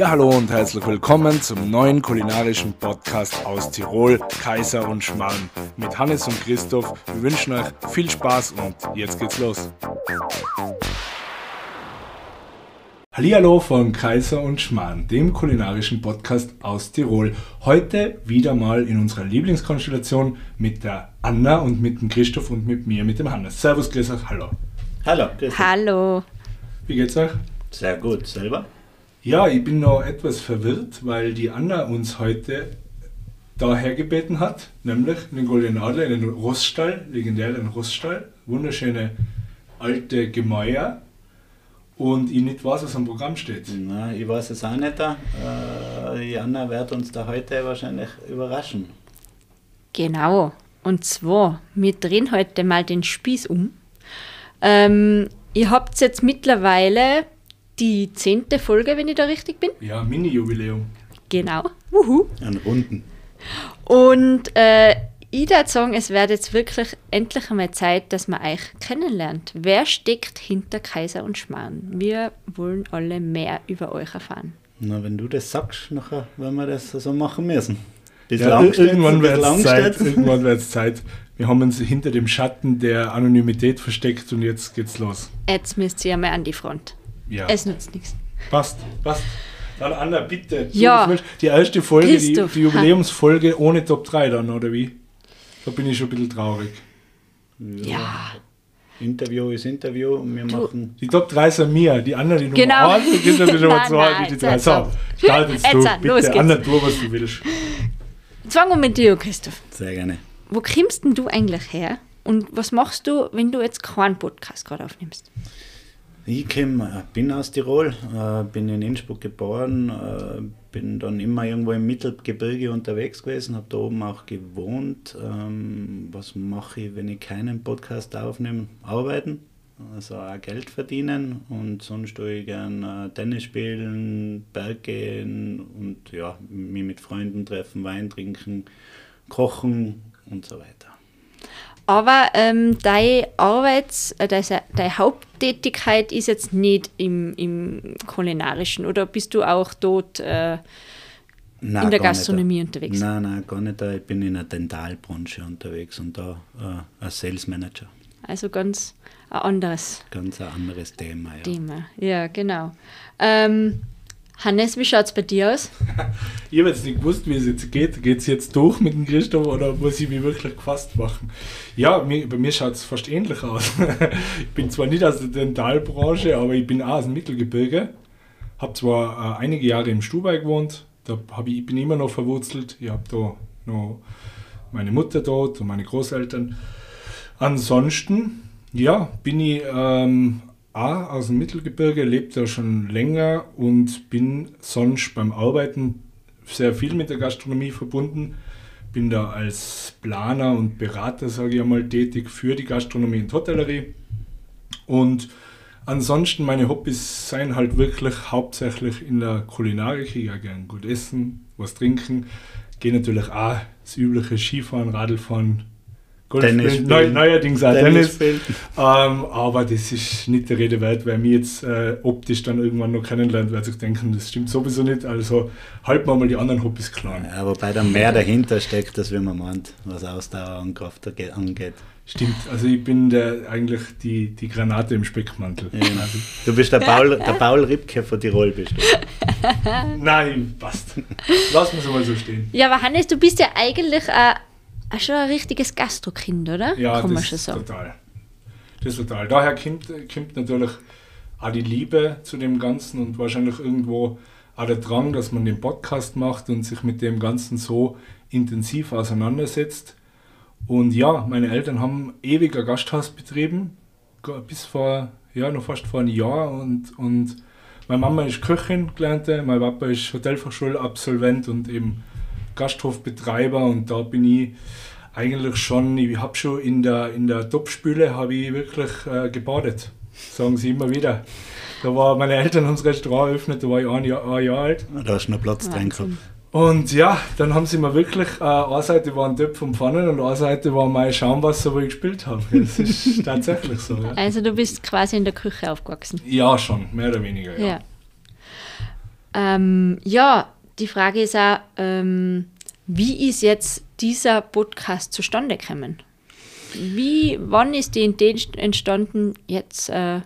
Ja, hallo und herzlich willkommen zum neuen kulinarischen Podcast aus Tirol, Kaiser und Schmarrn. Mit Hannes und Christoph. Wir wünschen euch viel Spaß und jetzt geht's los. Hallihallo von Kaiser und Schmarrn, dem kulinarischen Podcast aus Tirol. Heute wieder mal in unserer Lieblingskonstellation mit der Anna und mit dem Christoph und mit mir, mit dem Hannes. Servus, grüß euch, hallo. Hallo, grüß dich. Hallo. Wie geht's euch? Sehr gut, selber? Ja, ich bin noch etwas verwirrt, weil die Anna uns heute daher gebeten hat, nämlich einen goldenen Adler in den Rossstall, legendären Rossstall, wunderschöne alte Gemäuer und ich nicht weiß, was am Programm steht. Na, ich weiß es auch nicht. Äh, Jana wird uns da heute wahrscheinlich überraschen. Genau. Und zwar, wir drehen heute mal den Spieß um. Ähm, ihr habt jetzt mittlerweile die zehnte Folge, wenn ich da richtig bin. Ja, Mini-Jubiläum. Genau. Wuhu. An Runden. Und äh, ich würde sagen, es wird jetzt wirklich endlich einmal Zeit, dass man euch kennenlernt. Wer steckt hinter Kaiser und Schmarrn? Wir wollen alle mehr über euch erfahren. Na, wenn du das sagst, nachher werden wir das so machen müssen. Bis Ja, irgendwann wird es Zeit. Irgendwann wird's Zeit. Wir haben uns hinter dem Schatten der Anonymität versteckt und jetzt geht's los. Jetzt müsst ihr mal an die Front. Ja, Es nützt nichts. passt, passt. Dann Anna, bitte. Ja. Die erste Folge, die, die Jubiläumsfolge ohne Top 3 dann, oder wie? Da bin ich schon ein bisschen traurig. Ja. Interview ist Interview und wir machen. Die Top 3 sind mir, die anderen die Nummer Genau. 1 und die Nummer Nein, 2, nein, die jetzt 3. So, ab. start jetzt Jetzt du, ab, los bitte. geht's. Anna, tu, was du willst. Fangen wir mit dir Christoph. Sehr gerne. Wo kommst denn du eigentlich her? Und was machst du, wenn du jetzt keinen Podcast gerade aufnimmst? Ich komm, äh, bin aus Tirol, äh, bin in Innsbruck geboren, äh, bin dann immer irgendwo im Mittelgebirge unterwegs gewesen, habe da oben auch gewohnt. Ähm, was mache ich, wenn ich keinen Podcast aufnehme? Arbeiten, also auch Geld verdienen und sonst tue ich gern äh, Tennis spielen, Berg gehen und ja, mich mit Freunden treffen, Wein trinken, kochen und so weiter. Aber ähm, deine Arbeits-, äh, deine, deine Haupttätigkeit ist jetzt nicht im, im Kulinarischen oder bist du auch dort äh, Nein, in der. Gastronomie unterwegs? Nein, nein, gar nicht. Ich bin in der Dentalbranche unterwegs und da äh, als Sales Manager. Also ganz ein anderes Ganz ein anderes Thema. Ja. Thema. Ja, genau. Ähm, Hannes, wie schaut es bei dir aus? Ich habe jetzt nicht gewusst, wie es jetzt geht. Geht es jetzt durch mit dem Christoph oder muss ich mich wirklich gefasst machen? Ja, mir, bei mir schaut es fast ähnlich aus. ich bin zwar nicht aus der Dentalbranche, aber ich bin auch aus dem Mittelgebirge. Habe zwar äh, einige Jahre im Stubai gewohnt, da hab ich, ich bin immer noch verwurzelt. Ich habe da noch meine Mutter dort und meine Großeltern. Ansonsten, ja, bin ich ähm, auch aus dem Mittelgebirge, lebe da schon länger und bin sonst beim Arbeiten sehr viel mit der Gastronomie verbunden. Bin da als Planer und Berater, sage ich einmal, tätig für die Gastronomie und Hotellerie. Und ansonsten meine Hobbys seien halt wirklich hauptsächlich in der Kulinarik. Ich gehe gerne gut essen, was trinken. Gehe natürlich auch das übliche Skifahren, Radlfahren, Golf Tennis spielen, spielen. neu, neuerdings auch Tennis Tennis. spielen. Ähm, aber das ist nicht der Rede wert, weil mir jetzt äh, optisch dann irgendwann noch kennenlernt, wird sich denken, das stimmt sowieso nicht. Also halten wir mal die anderen Hobbys klein. Ja, wobei da mehr dahinter steckt, als wie man meint, was Ausdauer und Kraft angeht. Stimmt, also ich bin der, eigentlich die, die Granate im Speckmantel. Ja. Du bist der Paul, der Paul Ripke von Tirol, bist du. Nein, passt. Lass uns mal so stehen. Ja, aber Hannes, du bist ja eigentlich äh, auch schon ein richtiges Gastrokind, oder? Ja, Kann das schon ist sagen. total. Das ist total. Daher kommt, kommt natürlich auch die Liebe zu dem Ganzen und wahrscheinlich irgendwo auch der Drang, dass man den Podcast macht und sich mit dem Ganzen so intensiv auseinandersetzt. Und ja, meine Eltern haben ewig ein Gasthaus betrieben, bis vor, ja, noch fast vor einem Jahr. Und, und meine Mama ist Köchin gelernte, mein Papa ist Hotelfachschulabsolvent und eben Gasthofbetreiber. Und da bin ich eigentlich schon, ich habe schon in der, in der Topspüle habe ich wirklich äh, gebadet, sagen sie immer wieder. Da war meine Eltern haben das Restaurant eröffnet, da war ich ein Jahr, ein Jahr alt. Da hast du noch Platz drin gehabt. Und ja, dann haben sie mir wirklich, äh, eine Seite waren Töpfe und Pfannen und eine Seite war mein Schaumwasser, wo ich gespielt habe. Das ist tatsächlich so. Ja. Also du bist quasi in der Küche aufgewachsen. ja, schon, mehr oder weniger. Ja. Ja. Ähm, ja, die Frage ist auch, ähm, wie ist jetzt dieser Podcast zustande gekommen? Wie, wann ist die Idee entstanden? Jetzt äh,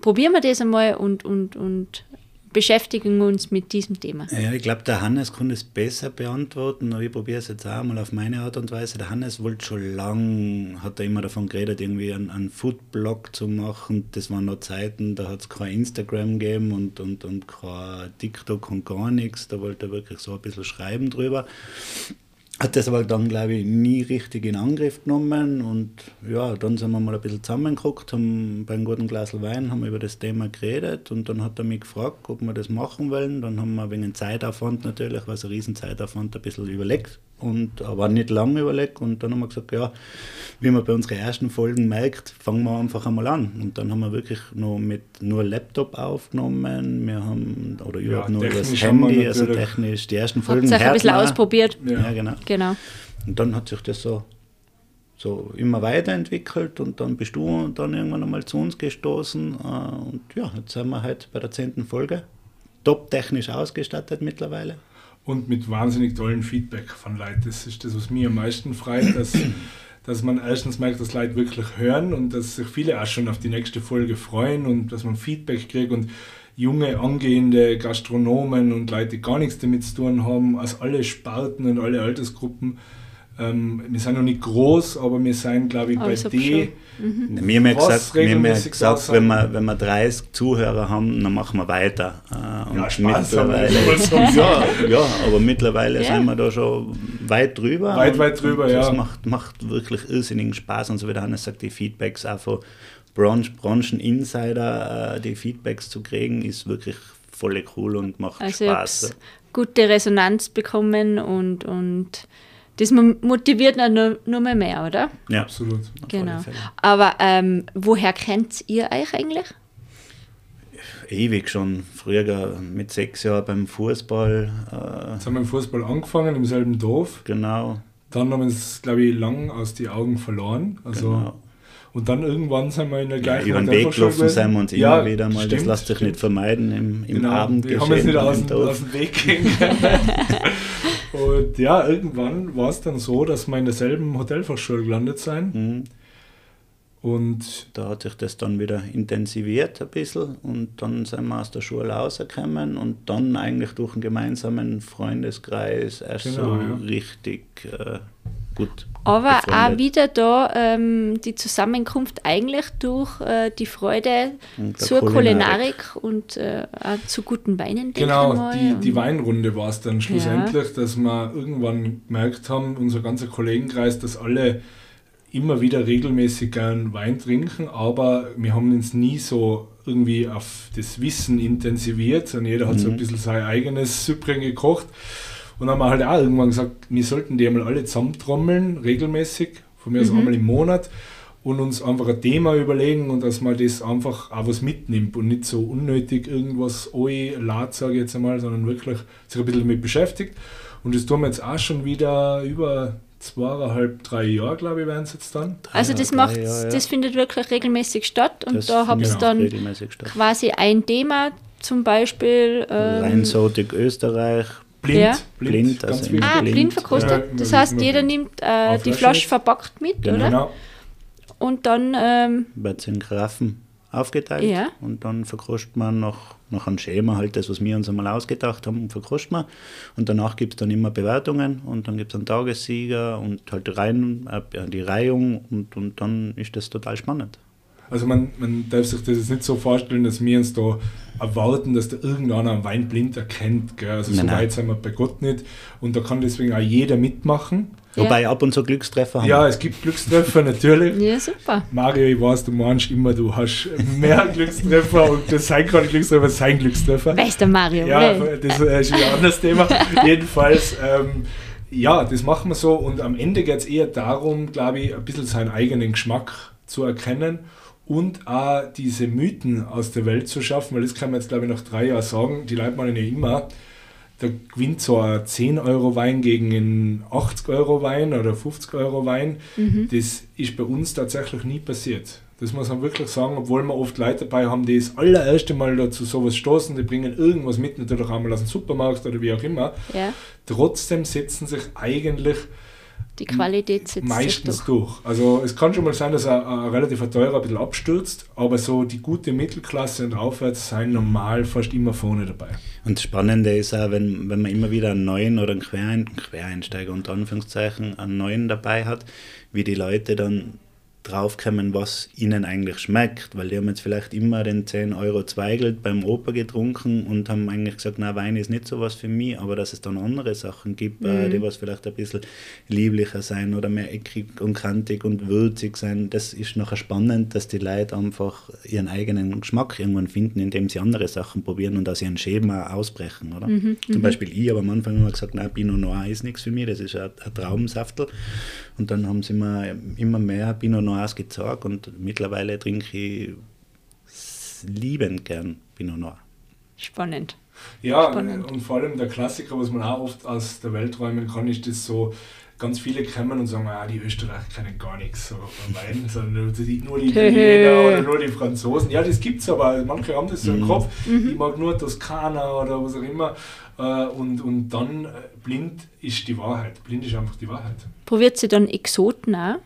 probieren wir das einmal und, und, und beschäftigen uns mit diesem Thema. Ja, ich glaube, der Hannes kann es besser beantworten, aber ich probiere es jetzt auch mal auf meine Art und Weise. Der Hannes wollte schon lange, hat er immer davon geredet, irgendwie einen, einen Foodblog zu machen. Das waren noch Zeiten, da hat es kein Instagram gegeben und, und, und kein TikTok und gar nichts. Da wollte er wirklich so ein bisschen schreiben drüber hat das aber dann, glaube ich, nie richtig in Angriff genommen. Und ja, dann sind wir mal ein bisschen zusammengeguckt, haben bei einem guten Glas Wein haben über das Thema geredet und dann hat er mich gefragt, ob wir das machen wollen. Dann haben wir wegen Zeitaufwand natürlich, was ein Riesenzeitaufwand, ein bisschen überlegt und aber nicht lange überlegt und dann haben wir gesagt, ja, wie man bei unseren ersten Folgen merkt, fangen wir einfach einmal an und dann haben wir wirklich nur mit nur Laptop aufgenommen, wir haben oder überhaupt ja, nur das Handy, also technisch die ersten Folgen. Habt ein bisschen ausprobiert. Ja. ja, genau. genau. Und dann hat sich das so so immer weiterentwickelt und dann bist du dann irgendwann einmal zu uns gestoßen äh, und ja, jetzt sind wir halt bei der zehnten Folge. Top technisch ausgestattet mittlerweile und mit wahnsinnig tollen Feedback von Leuten. Das ist das, was mir am meisten freut, dass, dass man erstens merkt, dass Leute wirklich hören und dass sich viele auch schon auf die nächste Folge freuen und dass man Feedback kriegt und junge, angehende Gastronomen und Leute, die gar nichts damit zu tun haben, aus alle Sparten und alle Altersgruppen ähm, wir sind noch nicht groß, aber wir sind, glaube ich, bei D. Mhm. Wir haben ja gesagt, wir haben ja gesagt wenn, wir, wenn wir 30 Zuhörer haben, dann machen wir weiter. Äh, und ja, Spaß mittlerweile, ja, ja, aber mittlerweile ja. sind wir da schon weit drüber. Weit, weit drüber, ja. Das macht, macht wirklich irrsinnigen Spaß. Und so wie der Hannes sagt, die Feedbacks auch von Branchen-Insider, äh, die Feedbacks zu kriegen, ist wirklich voll cool und macht also Spaß. Gute Resonanz bekommen und, und das motiviert nur, nur mehr, mehr, oder? Ja, absolut. Genau. Aber ähm, woher kennt ihr euch eigentlich? Ewig schon. Früher mit sechs Jahren beim Fußball. Äh Jetzt haben wir im Fußball angefangen, im selben Dorf. Genau. Dann haben wir es, glaube ich, lang aus den Augen verloren. Also genau. Und dann irgendwann sind wir in der gleichen ja, Über den Weg gelaufen sind wir uns ja, immer wieder mal. Stimmt, das lässt sich nicht vermeiden im, im genau, Abendgeschehen. Wir haben es nicht aus, aus dem Weg gehen Und ja, irgendwann war es dann so, dass wir in derselben Hotelfachschule gelandet sind. Mhm. Und da hat sich das dann wieder intensiviert ein bisschen und dann sind wir aus der Schule rausgekommen und dann eigentlich durch einen gemeinsamen Freundeskreis erst genau, so ja. richtig äh, gut. Aber befreundet. auch wieder da ähm, die Zusammenkunft eigentlich durch äh, die Freude zur Kulinarik, Kulinarik und äh, zu guten Weinen. Genau, die, die Weinrunde war es dann schlussendlich, ja. dass wir irgendwann gemerkt haben, unser ganzer Kollegenkreis, dass alle immer wieder regelmäßig gern Wein trinken, aber wir haben uns nie so irgendwie auf das Wissen intensiviert, sondern jeder hat mhm. so ein mhm. bisschen sein eigenes Süppchen gekocht. Und dann haben wir halt auch irgendwann gesagt, wir sollten die einmal alle zusammentrommeln, regelmäßig, von mir aus mhm. einmal im Monat, und uns einfach ein Thema überlegen und dass man das einfach auch was mitnimmt und nicht so unnötig irgendwas lad, sage ich jetzt einmal, sondern wirklich sich ein bisschen damit beschäftigt. Und das tun wir jetzt auch schon wieder über zweieinhalb, drei Jahre, glaube ich, werden es jetzt dann. Also das macht, Jahre, ja. das findet wirklich regelmäßig statt und das da habt ihr dann quasi ein Thema, zum Beispiel ähm, Rheinsotik Österreich, Blind, ja. blind, blind also ah, blind, blind verkostet. Ja, das heißt, jeder nimmt äh, die Flasche verpackt mit, genau. oder? Genau. Und dann ähm, wird es in Graffen aufgeteilt ja. und dann verkostet man noch nach einem Schema halt das, was wir uns einmal ausgedacht haben, verkostet man. Und danach gibt es dann immer Bewertungen und dann gibt es einen Tagessieger und halt die, Reihen, äh, die Reihung und, und dann ist das total spannend. Also man, man darf sich das jetzt nicht so vorstellen, dass wir uns da erwarten, dass da irgendeiner einen Wein blind erkennt. Gell? Also nein, so weit sind wir bei Gott nicht. Und da kann deswegen auch jeder mitmachen. Wobei ja. ab und zu Glückstreffer haben. Ja, es gibt Glückstreffer natürlich. Ja, super. Mario, ich weiß, du meinst immer, du hast mehr Glückstreffer und das sein kann Glückstreffer, sein Glückstreffer. Du, Mario? Ja, das ist ein anderes Thema. Jedenfalls, ähm, ja, das machen wir so und am Ende geht es eher darum, glaube ich, ein bisschen seinen eigenen Geschmack zu erkennen und auch diese Mythen aus der Welt zu schaffen, weil das kann man jetzt, glaube ich, nach drei Jahren sagen, die Leute meinen ja immer, da gewinnt so ein 10 Euro Wein gegen einen 80 Euro Wein oder 50 Euro Wein. Mhm. Das ist bei uns tatsächlich nie passiert. Das muss man wirklich sagen, obwohl wir oft Leute dabei haben, die das allererste Mal dazu sowas stoßen, die bringen irgendwas mit, natürlich einmal aus dem Supermarkt oder wie auch immer. Ja, Trotzdem setzen sich eigentlich die Qualität sitzt sich meistens durch. durch. Also es kann schon mal sein, dass ein, ein relativ teurer ein bisschen abstürzt, aber so die gute Mittelklasse und aufwärts sind normal fast immer vorne dabei. Und das Spannende ist auch, wenn, wenn man immer wieder einen neuen oder einen Querein, Quereinsteiger unter Anführungszeichen, einen neuen dabei hat, wie die Leute dann draufkommen, was ihnen eigentlich schmeckt, weil die haben jetzt vielleicht immer den 10 Euro Zweigelt beim Opa getrunken und haben eigentlich gesagt, na Wein ist nicht so was für mich, aber dass es dann andere Sachen gibt, äh, die was vielleicht ein bisschen lieblicher sein oder mehr eckig und kantig und würzig sein, das ist nachher spannend, dass die Leute einfach ihren eigenen Geschmack irgendwann finden, indem sie andere Sachen probieren und aus ihren Schema ausbrechen, oder? Zum Beispiel ich habe am Anfang immer gesagt, nein, Pinot Noir ist nichts für mich, das ist ein, ein Traumsaftel. Und dann haben sie mir immer mehr Pinot Noirs gezeigt und mittlerweile trinke ich liebend gern Pinot Noir. Spannend. Ja, Spannend. und vor allem der Klassiker, was man auch oft aus der Welt räumen kann, ist das so, ganz viele kommen und sagen, ah, die Österreicher kennen gar nichts so von Wein, sondern nur die, Italiener oder nur die Franzosen. Ja, das gibt's aber, manche haben das so im Kopf, ich mag nur Toskana oder was auch immer. Äh, Und, und dann äh, blind ist die Wahrheit. Blind ist einfach die Wahrheit. Probiert sie dann Exoten auch?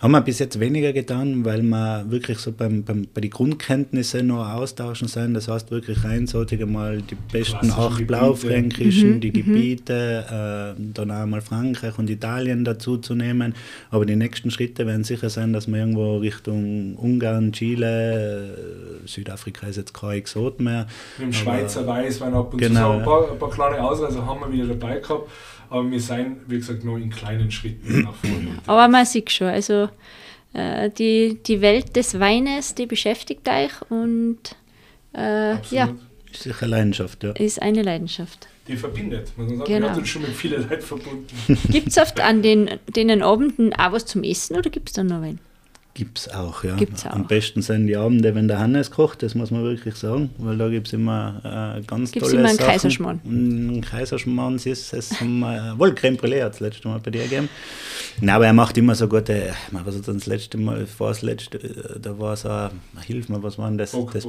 Haben wir bis jetzt weniger getan, weil wir wirklich so beim, beim, bei den Grundkenntnissen noch austauschen sind. Das heißt wirklich einseitig mal die besten acht blaufränkischen, die Gebiete, äh, dann auch mal Frankreich und Italien dazu zu nehmen. Aber die nächsten Schritte werden sicher sein, dass wir irgendwo Richtung Ungarn, Chile, äh, Südafrika ist jetzt kein Exot mehr. Mit dem Schweizer Weißwein ab und Genau, zu so ein paar, ein paar kleine Ausreißer haben wir wieder dabei gehabt, aber wir sind, wie gesagt, noch in kleinen Schritten nach vorne. Aber man sieht schon, also äh, die, die Welt des Weines, die beschäftigt euch und äh, ja. Ist sicher Leidenschaft, ja. ist eine Leidenschaft. Die verbindet, muss man sagen. Genau. Wir haben uns schon mit vielen Leuten verbunden. Gibt es oft an den, denen Abenden auch was zum Essen oder gibt es dann noch Wein? Gibt's auch, ja. Gibt's auch. Am besten sind die Abende, wenn der Hannes kocht, das muss man wirklich sagen, weil da gibt es immer äh, ganz Gibt's tolle immer einen Sachen. Kaiserschmarrn? Ein Kaiserschmarrn ist es, haben wir, wohl Creme Brûlée hat das letzte Mal bei dir gegeben. Nein, aber er macht immer so gute, meine, was hat das letzte Mal, vor das letzte, äh, da war so, hilf mir, was war denn das? das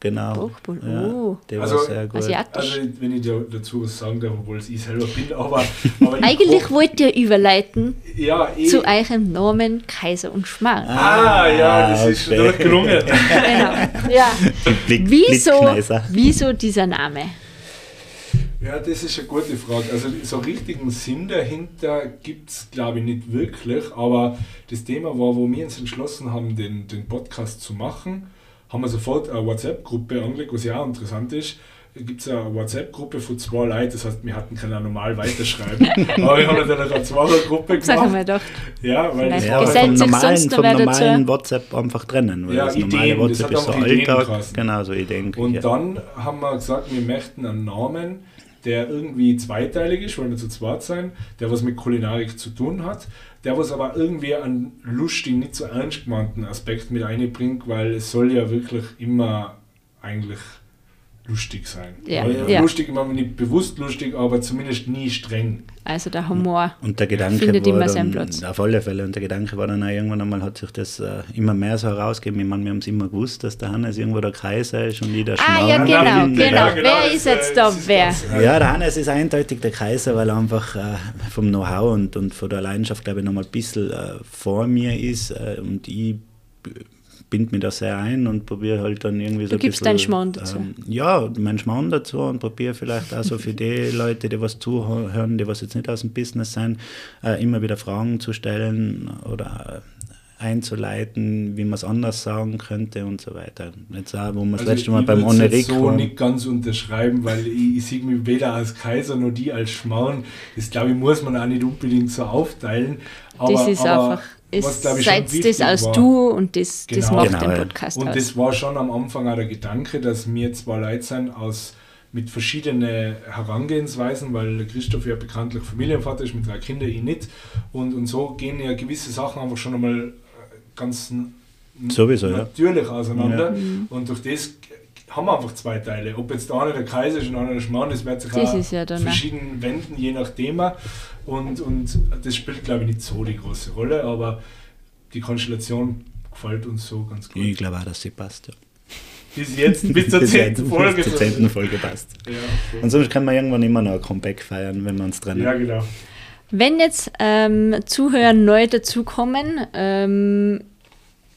Genau. Bockbowl, Ja, oh. der Also, war sehr gut. Asiatisch. Also, wenn ich da dazu was sagen darf, obwohl es ich selber bin, aber. aber ich Eigentlich koch- wollt ihr überleiten Ja, eh. zu eurem Namen Kaiser und Schmarrn. Ah, ja, das Ah, ist okay. schon gelungen. Genau. Ja. Blick, Wieso, Blitzkneiser. wieso dieser Name? Ja, das ist eine gute Frage. Also so richtigen Sinn dahinter gibt es, glaube ich, nicht wirklich. Aber das Thema war, wo wir uns entschlossen haben, den, den Podcast zu machen, haben wir sofort eine WhatsApp-Gruppe angelegt, was ja auch interessant ist. Da gibt es eine WhatsApp-Gruppe von zwei Leuten, das heißt, wir hatten können normal weiterschreiben. aber wir haben natürlich eine Zweiergruppe Sag gemacht. mal doch. Ja, weil das Ja, vom normalen, vom normalen WhatsApp einfach trennen, weil Ja, das normale Ideen, das WhatsApp hat ist so Ideen Alltag, genau so Ideen. Und ja. dann haben wir gesagt, wir möchten einen Namen, der irgendwie zweiteilig ist, weil wir zu zweit sein, der was mit Kulinarik zu tun hat, der was aber irgendwie einen lustigen, nicht so ernst gemeinten Aspekt mit einbringt, weil es soll ja wirklich immer eigentlich lustig sein. Ja, ja. Lustig, immer nicht bewusst lustig, aber zumindest nie streng. Also der Humor. Und der Gedanke Findet war immer seinen Platz. auf alle Fälle, und der Gedanke war dann auch irgendwann einmal, hat sich das äh, immer mehr so herausgegeben. Ich meine, wir haben es immer gewusst, dass der Hannes irgendwo der Kaiser ist und ich der Ah, ja, Schmarrn. genau, Nein, genau. ja, Wer das, ist jetzt da wer? Ja, der Hannes ist eindeutig der Kaiser, weil er einfach äh, vom Know-how und, und von der Leidenschaft, glaube ich, noch mal ein bisschen äh, vor mir ist. Äh, und ich b- bind mich da sehr ein und probiere halt dann irgendwie so Du ein gibst bisschen, deinen Schmarrn dazu. Ähm, ja, meinen Schmarrn dazu und probiere vielleicht auch so für die Leute, die was zuhören, die was jetzt nicht aus dem Business sind, äh, immer wieder Fragen zu stellen oder äh, einzuleiten, wie man es anders sagen könnte und so weiter. Jetzt auch, wo wir das Also letzte Mal ich beim jetzt Oneric so waren. nicht ganz unterschreiben, weil ich, ich sehe mich weder als Kaiser noch die als Schmarrn. Das glaube ich, muss man auch nicht unbedingt so aufteilen. Aber, das ist aber einfach, ist, glaub ich, seid das als war- du und das, das Genau. macht Genau, den ja. Podcast Und aus. das war schon am Anfang auch der Gedanke, dass wir zwei Leute sind aus mit verschiedenen Herangehensweisen, weil Christoph ja bekanntlich Familienvater ist mit drei Kindern, ich nicht. Und, und so gehen ja gewisse Sachen einfach schon einmal äh, ganz Sowieso, ja. natürlich auseinander. Mhm. Und durch das haben wir einfach zwei Teile. Ob jetzt der eine der Kaiser ist und der andere der Schmarrn, das wird sich Das auch ist ja dann verschieden wenden, je nach Thema. Und, und das spielt, glaube ich, nicht so die große Rolle, aber die Konstellation gefällt uns so ganz gut. Ich glaube auch, dass sie passt. Ja. Bis jetzt, bis zur zehnten Folge. Bis zur zehnten Folge passt. Ja, Und sonst kann man irgendwann immer noch ein Comeback feiern, wenn wir uns trennen. ja, genau. Wenn jetzt ähm, Zuhörer neu dazukommen, ähm,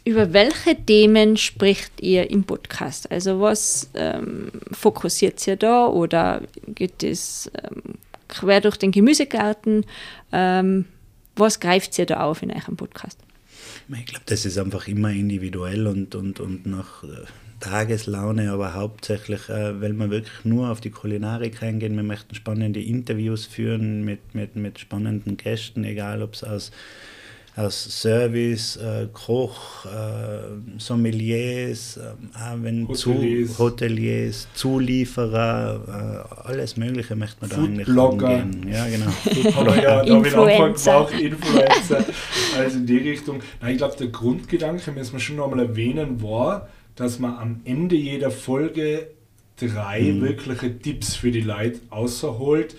über welche Themen spricht ihr im Podcast? Also was ähm, fokussiert ihr da oder geht es ähm, quer durch den Gemüsegarten? Ähm, was greift ihr da auf in eurem Podcast? Ich glaube, das ist einfach immer individuell und, und, und nach äh, Tageslaune, aber hauptsächlich, äh, weil wir wirklich nur auf die Kulinarik eingehen. Wir möchten spannende Interviews führen mit, mit, mit spannenden Gästen, egal ob es aus, aus Service, äh, Koch, äh, Sommeliers, äh, wenn Hoteliers. Zu, Hoteliers, Zulieferer, äh, alles Mögliche möchten wir da eigentlich Foodblogger. angehen. Ja, genau. Das haben wir ja da am Anfang Influencer. gemacht, Influencer, also in die Richtung. Nein, ich glaube, der Grundgedanke, müssen wir schon nochmal erwähnen, war, dass man am Ende jeder Folge drei Mhm. wirkliche Tipps für die Leute außerholt,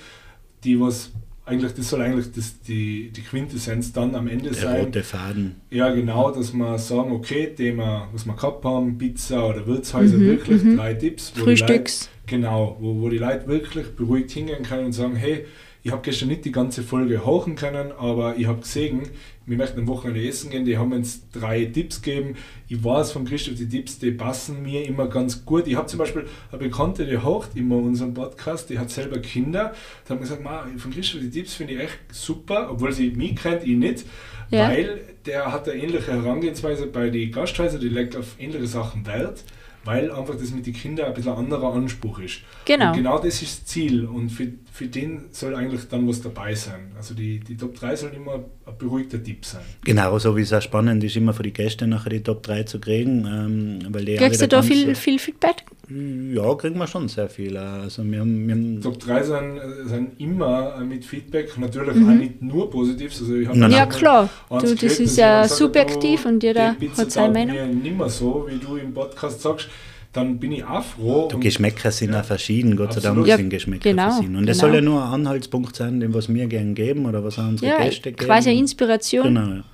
die was eigentlich, das soll eigentlich das, die, die Quintessenz dann am Ende Der sein. rote Faden. Ja, genau, dass wir sagen, okay, Thema, was wir gehabt haben, Pizza oder Wirtshäuser, Mhm, wirklich mhm. drei Tipps. wo die Leute- Frühstücks. Genau, wo, wo die Leute wirklich beruhigt hingehen können und sagen, hey, ich habe gestern nicht die ganze Folge hochen können, aber ich habe gesehen, wir möchten am Wochenende essen gehen, die haben uns drei Tipps gegeben. Ich weiß von Christoph, die Tipps, die passen mir immer ganz gut. Ich habe zum Beispiel eine Bekannte, die hocht immer unseren Podcast, die hat selber Kinder. Die haben gesagt, "Ma, von Christoph, die Tipps finde ich echt super, obwohl sie mich kennt, ich nicht. Ja. Weil der hat eine ähnliche Herangehensweise bei den Gasthäusern, die legt auf ähnliche Sachen Wert, weil einfach das mit den Kindern ein bisschen anderer Anspruch ist. Genau. Und genau das ist das Ziel und für, für den soll eigentlich dann was dabei sein. Also die, die Top 3 sollen immer ein beruhigter Tipp sein. Genau, so wie es auch spannend ist, immer für die Gäste nachher die Top 3 zu kriegen. Ähm, weil die Kriegst du da viel, viel Feedback? Ja, kriegen wir schon sehr viel. Also wir haben, wir haben Top 3 sind, äh, sind immer äh, mit Feedback, natürlich auch nicht nur positiv. Also ich Nein, Ja, klar. Du, das ist ja subjektiv du, und jeder hat seine Meinung. mir nimmer so, wie du im Podcast sagst, dann bin ich auch froh. Die Geschmäcker sind auch verschieden, Gott sei Dank. Ja, sind Geschmäcker genau, verschieden. Und das genau. soll ja nur ein Anhaltspunkt sein, den was wir gerne geben oder was auch unsere Ja, Gäste geben. quasi eine Inspiration. Genau, ja.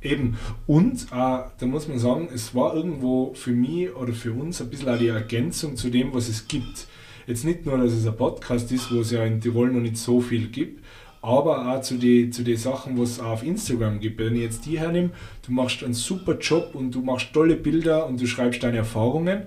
Eben. Und äh, da muss man sagen, es war irgendwo für mich oder für uns ein bisschen auch die Ergänzung zu dem, was es gibt. Jetzt nicht nur, dass es ein Podcast ist, wo es ja in Tirol noch nicht so viel gibt, aber auch zu den zu die Sachen, was es auch auf Instagram gibt. Wenn ich jetzt die hernehme, du machst einen super Job und du machst tolle Bilder und du schreibst deine Erfahrungen,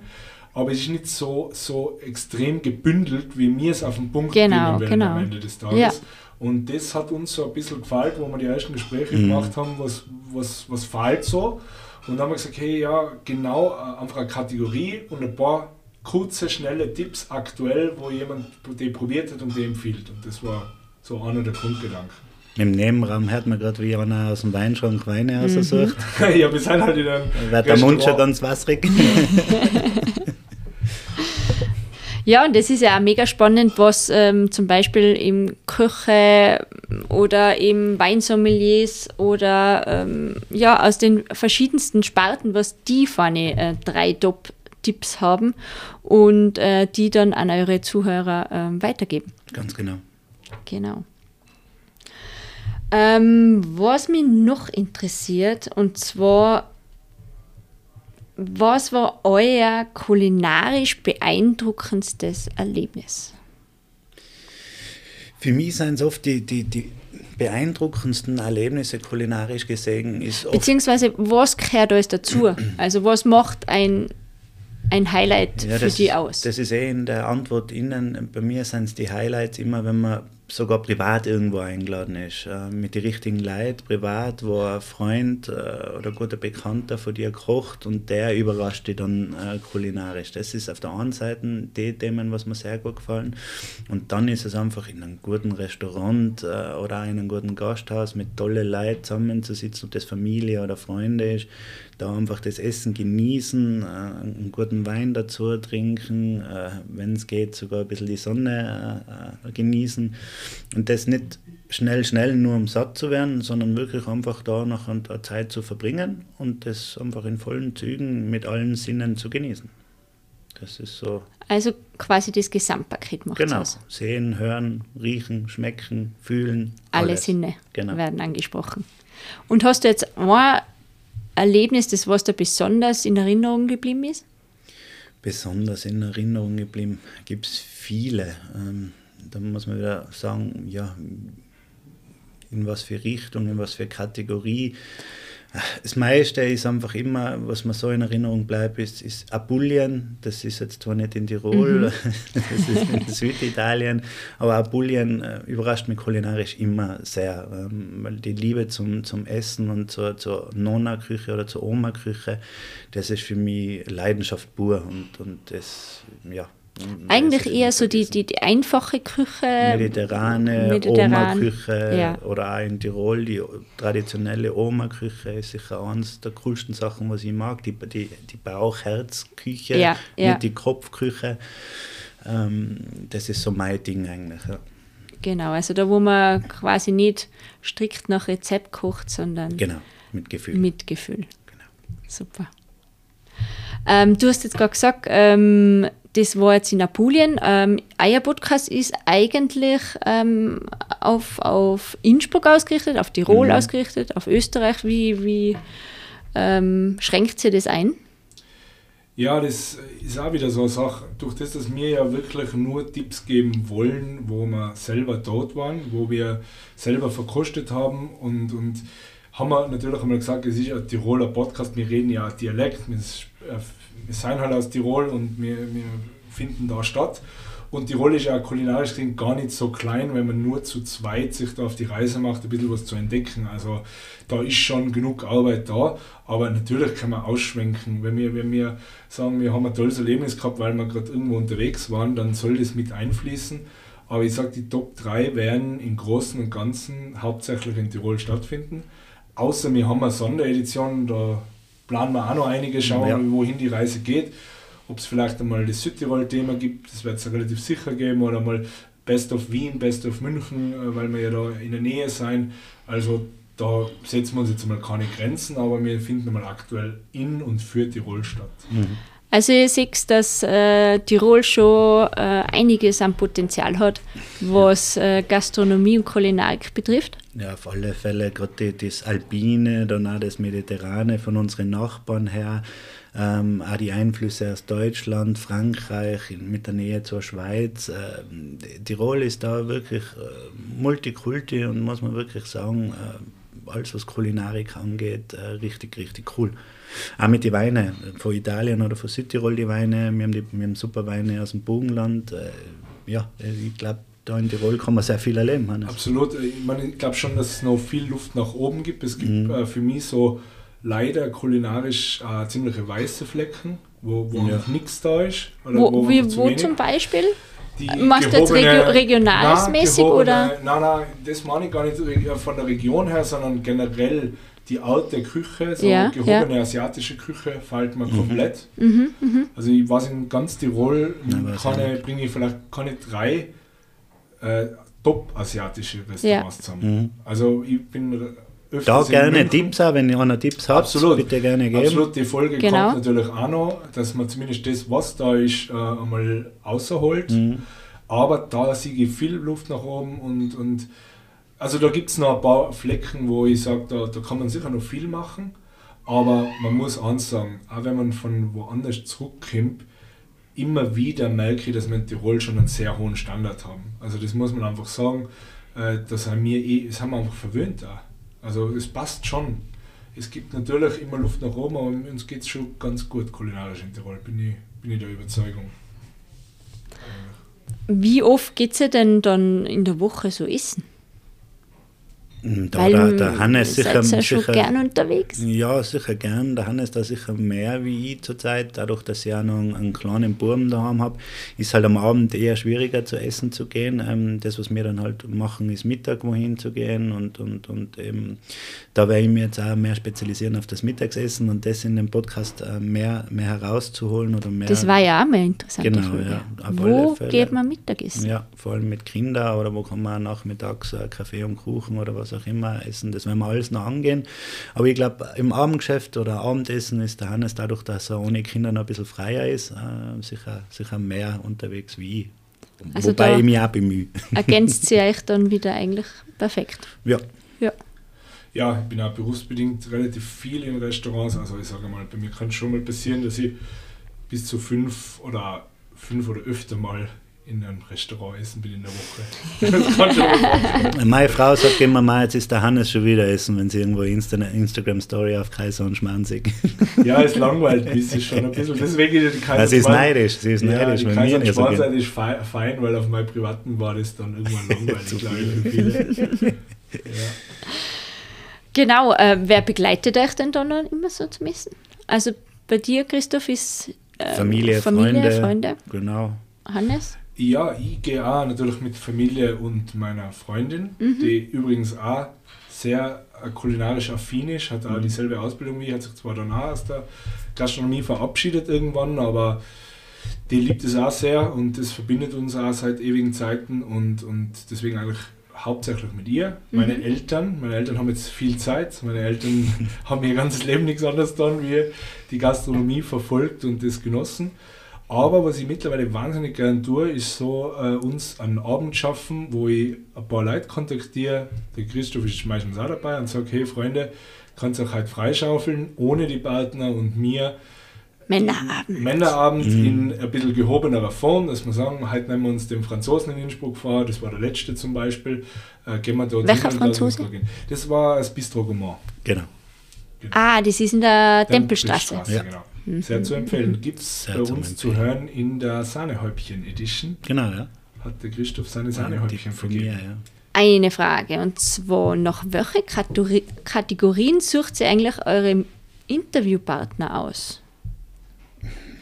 aber es ist nicht so, so extrem gebündelt, wie wir es auf den Punkt Genau, bringen werden genau. am Ende des Tages. Ja. Und das hat uns so ein bisschen gefallen, wo wir die ersten Gespräche Mhm. gemacht haben, was, was, was fehlt so. Und dann haben wir gesagt, hey, ja, genau, einfach eine Kategorie und ein paar kurze, schnelle Tipps aktuell, wo jemand die probiert hat und die empfiehlt. Und das war so einer der Grundgedanken. Im Nebenraum hört man gerade, wie einer aus dem Weinschrank Weine Mhm. aussucht. ja, wir sind halt in einem Da wird der Mund schon ganz wasserig. Ja, und das ist ja auch mega spannend, was ähm, zum Beispiel im Küche oder im Weinsommeliers oder ähm, ja, aus den verschiedensten Sparten, was die vorne äh, drei Top-Tipps haben und äh, die dann an eure Zuhörer ähm, weitergeben. ganz genau. Genau. Ähm, was mich noch interessiert, und zwar, was war euer kulinarisch beeindruckendstes Erlebnis? Für mich sind es oft die, die, die beeindruckendsten Erlebnisse kulinarisch gesehen, ist Beziehungsweise, was gehört alles dazu? Also, was macht ein, ein Highlight Ja, für das, die aus? Das ist eh in der Antwort innen. Bei mir sind es die Highlights immer, wenn man sogar privat irgendwo eingeladen ist. Äh, mit den richtigen Leuten, privat, wo ein Freund äh, oder guter Bekannter von dir kocht und der überrascht dich dann äh, kulinarisch. Das ist auf der einen Seite die Themen, was mir sehr gut gefallen. Und dann ist es einfach in einem guten Restaurant äh, oder in einem guten Gasthaus mit tollen Leuten zusammenzusitzen, ob das Familie oder Freunde ist da einfach das Essen genießen, äh, einen guten Wein dazu trinken, äh, wenn es geht, sogar ein bisschen die Sonne äh, genießen und das nicht schnell, schnell nur um satt zu werden, sondern wirklich einfach da noch eine Zeit zu verbringen und das einfach in vollen Zügen mit allen Sinnen zu genießen. Das ist so. Also quasi das Gesamtpaket macht Genau. aus. Sehen, hören, riechen, schmecken, fühlen. Alle alles. Sinne Genau. werden angesprochen. Und hast du jetzt ein Erlebnis, das was da besonders in Erinnerung geblieben ist? besonders in Erinnerung geblieben? Gibt es viele. Ähm, da muss man wieder sagen, ja, in was für Richtung, in was für Kategorie. Das meiste ist einfach immer, was mir so in Erinnerung bleibt, ist, ist Apulien. Das ist jetzt zwar nicht in Tirol, das ist in Süditalien, aber Apulien äh, überrascht mich kulinarisch immer sehr, ähm, weil die Liebe zum, zum Essen und zur, zur Nonna-Küche oder zur Oma-Küche, das ist für mich Leidenschaft pur und, und das, ja. Eigentlich das ist eher so die, die, die einfache Küche. mediterrane mediterran, Oma-Küche ja. oder auch in Tirol die traditionelle Oma-Küche ist sicher eines der coolsten Sachen, was ich mag. Die, die, die Bauch-Herz-Küche, Ja, ja. nicht die Kopfküche. Ähm, das ist so mein Ding eigentlich. Ja. Genau, also da, wo man quasi nicht strikt nach Rezept kocht, sondern Genau, mit Gefühl. mit Gefühl. Genau. Super. Ähm, du hast jetzt gerade gesagt, ähm, das war jetzt in Apulien. Ähm, euer Podcast ist eigentlich ähm, auf, auf Innsbruck ausgerichtet, auf Tirol Mhm. ausgerichtet, auf Österreich. Wie, wie ähm, schränkt sie das ein? Ja, das ist auch wieder so eine Sache. Durch das, dass wir ja wirklich nur Tipps geben wollen, wo wir selber dort waren, wo wir selber verkostet haben und, und haben wir natürlich einmal gesagt, es ist ein Tiroler Podcast, wir reden ja Dialekt, wir, äh, wir sind halt aus Tirol und wir, wir finden da statt. Und Tirol ist ja kulinarisch gesehen gar nicht so klein, wenn man nur zu zweit sich da auf die Reise macht, ein bisschen was zu entdecken. Also da ist schon genug Arbeit da, aber natürlich kann man ausschwenken. Wenn wir, wenn wir sagen, wir haben ein tolles Erlebnis gehabt, weil wir gerade irgendwo unterwegs waren, dann soll das mit einfließen. Aber ich sage, die Top 3 werden im Großen und Ganzen hauptsächlich in Tirol stattfinden. Außer wir haben eine Sonderedition, da planen wir auch noch einige, schauen wir Ja. mal, wohin die Reise geht. Ob es vielleicht einmal das Südtirol-Thema gibt, das wird es relativ sicher geben, oder mal Best of Wien, Best of München, äh, weil wir ja da in der Nähe sein. Also da setzen wir uns jetzt mal keine Grenzen, aber wir finden mal aktuell in und für Tirol statt. Also ihr seht, dass äh, Tirol schon äh, einiges an Potenzial hat, was äh, Gastronomie und Kulinarik betrifft. Ja, auf alle Fälle, gerade das Alpine, dann auch das Mediterrane von unseren Nachbarn her, ähm, auch die Einflüsse aus Deutschland, Frankreich, mit der Nähe zur Schweiz. ähm, Tirol ist da wirklich äh, Multikulti und muss man wirklich sagen, äh, alles was Kulinarik angeht, äh, richtig, richtig cool. Auch mit den Weinen von Italien oder von Südtirol, die Weine, wir haben, die, wir haben super Weine aus dem Bogenland. Äh, ja, ich glaube, da in Tirol kann man sehr viel erleben. Hannes. Absolut. Ich, meine, ich glaube schon, dass es noch viel Luft nach oben gibt. Es gibt Mhm. äh, für mich so leider kulinarisch äh, ziemliche weiße Flecken, wo, wo Ja. noch nichts da ist. Oder Wo, wie, einfach zu wo zum Beispiel? Die Machst du jetzt regio- regionalsmäßig, oder? Nein, nein, das meine ich gar nicht reg- von der Region her, sondern generell die alte Küche, so Ja, gehobene asiatische Küche, fällt mir komplett. Mhm, Also ich weiß in ganz Tirol, nicht. bringe ich vielleicht keine drei äh, top-asiatische Restaurants zusammen. Mhm. Also ich bin öfters Da gerne. Tipps auch, wenn ihr einer Tipps habt, Absolut. bitte gerne geben. Absolut, die Folge Genau. kommt natürlich auch noch, dass man zumindest das, was da ist, äh, einmal außerholt. Mhm. Aber da sehe ich viel Luft nach oben und, und also da gibt es noch ein paar Flecken, wo ich sage, da, da kann man sicher noch viel machen. Aber man muss eins sagen, auch wenn man von woanders zurückkommt, immer wieder merke ich, dass wir in Tirol schon einen sehr hohen Standard haben. Also das muss man einfach sagen, äh, das haben wir eh, das haben wir einfach verwöhnt da. Also es passt schon. Es gibt natürlich immer Luft nach oben, aber uns geht es schon ganz gut kulinarisch in Tirol, bin ich, bin ich der Überzeugung. Wie oft geht ihr denn dann in der Woche so essen? Da, Weil der, der Hannes sicher, ja schon sicher gern unterwegs. Ja, sicher gern. Der Hannes da sicher mehr wie ich zurzeit. Dadurch, dass ich auch noch einen, einen kleinen Buben daheim habe, ist halt am Abend eher schwieriger zu essen zu gehen. Ähm, das, was wir dann halt machen, ist Mittag wohin zu gehen und, und, und eben, da werde ich mich jetzt auch mehr spezialisieren auf das Mittagsessen und das in dem Podcast äh, mehr, mehr herauszuholen oder mehr. Das war ja auch mal interessant. Genau, ja, auf Wo geht man Mittagessen? Ja, vor allem mit Kindern oder wo kann man nachmittags äh, Kaffee und Kuchen oder was was auch immer essen. Das werden wir alles noch angehen. Aber ich glaube, im Abendgeschäft oder Abendessen ist der Hannes dadurch, dass er ohne Kinder noch ein bisschen freier ist, äh, sicher, sicher mehr unterwegs wie ich. Also Wobei ich mich auch bemühe. Ergänzt sie euch dann wieder eigentlich perfekt. Ja, Ja. Ja, ich bin auch berufsbedingt relativ viel in Restaurants. Also ich sage mal, bei mir kann es schon mal passieren, dass ich bis zu fünf oder fünf oder öfter mal in einem Restaurant essen bin in der Woche. Meine Frau sagt immer mal, jetzt ist der Hannes schon wieder essen, wenn sie irgendwo Insta Instagram-Story auf Kaiser und Schmanzig. Ja, es langweilt mich es schon ein bisschen. Deswegen ist die Kaiser Ja, sie ist neidisch, sie ist Ja, neidisch, die wenn Kaiser wir und gehen. ist fei- fein, weil auf meinem privaten war das dann irgendwann langweilig, glaube ich, für viele. Ja. Genau, äh, wer begleitet euch denn dann immer so zum Essen? Also bei dir, Christoph, ist äh, Familie, Familie, Freunde. Freunde. Genau. Hannes? Ja, ich gehe auch natürlich mit Familie und meiner Freundin, die übrigens auch sehr äh, kulinarisch affin ist, hat auch dieselbe Ausbildung wie ich, hat sich zwar dann auch aus der Gastronomie verabschiedet irgendwann, aber die liebt es auch sehr und das verbindet uns auch seit ewigen Zeiten und, und deswegen eigentlich hauptsächlich mit ihr. Meine Eltern, meine Eltern haben jetzt viel Zeit, meine Eltern haben ihr ganzes Leben nichts anderes getan, wie die Gastronomie verfolgt und das genossen. Aber was ich mittlerweile wahnsinnig gern tue, ist so äh, uns einen Abend schaffen, wo ich ein paar Leute kontaktiere. Der Christoph ist meistens auch dabei und sagt, hey Freunde, kannst auch heute freischaufeln, ohne die Partner und mir. Männerabend. Männerabend in ein bisschen gehobenerer Form, dass wir sagen, heute nehmen wir uns den Franzosen in Innsbruck vor, das war der letzte zum Beispiel. Äh, gehen wir dort Welcher Franzose? Das war das Bistro Gourmand. Genau. Ah, das ist in der Tempelstraße. Tempelstraße, genau. Sehr zu empfehlen. Gibt es bei uns zu hören in der Sahnehäubchen Edition. Genau, ja. Hat der Christoph seine Sahnehäubchen von vergeben. mir, ja. Eine Frage, und zwar, nach welchen Kategori Kategorien sucht ihr eigentlich eure Interviewpartner aus?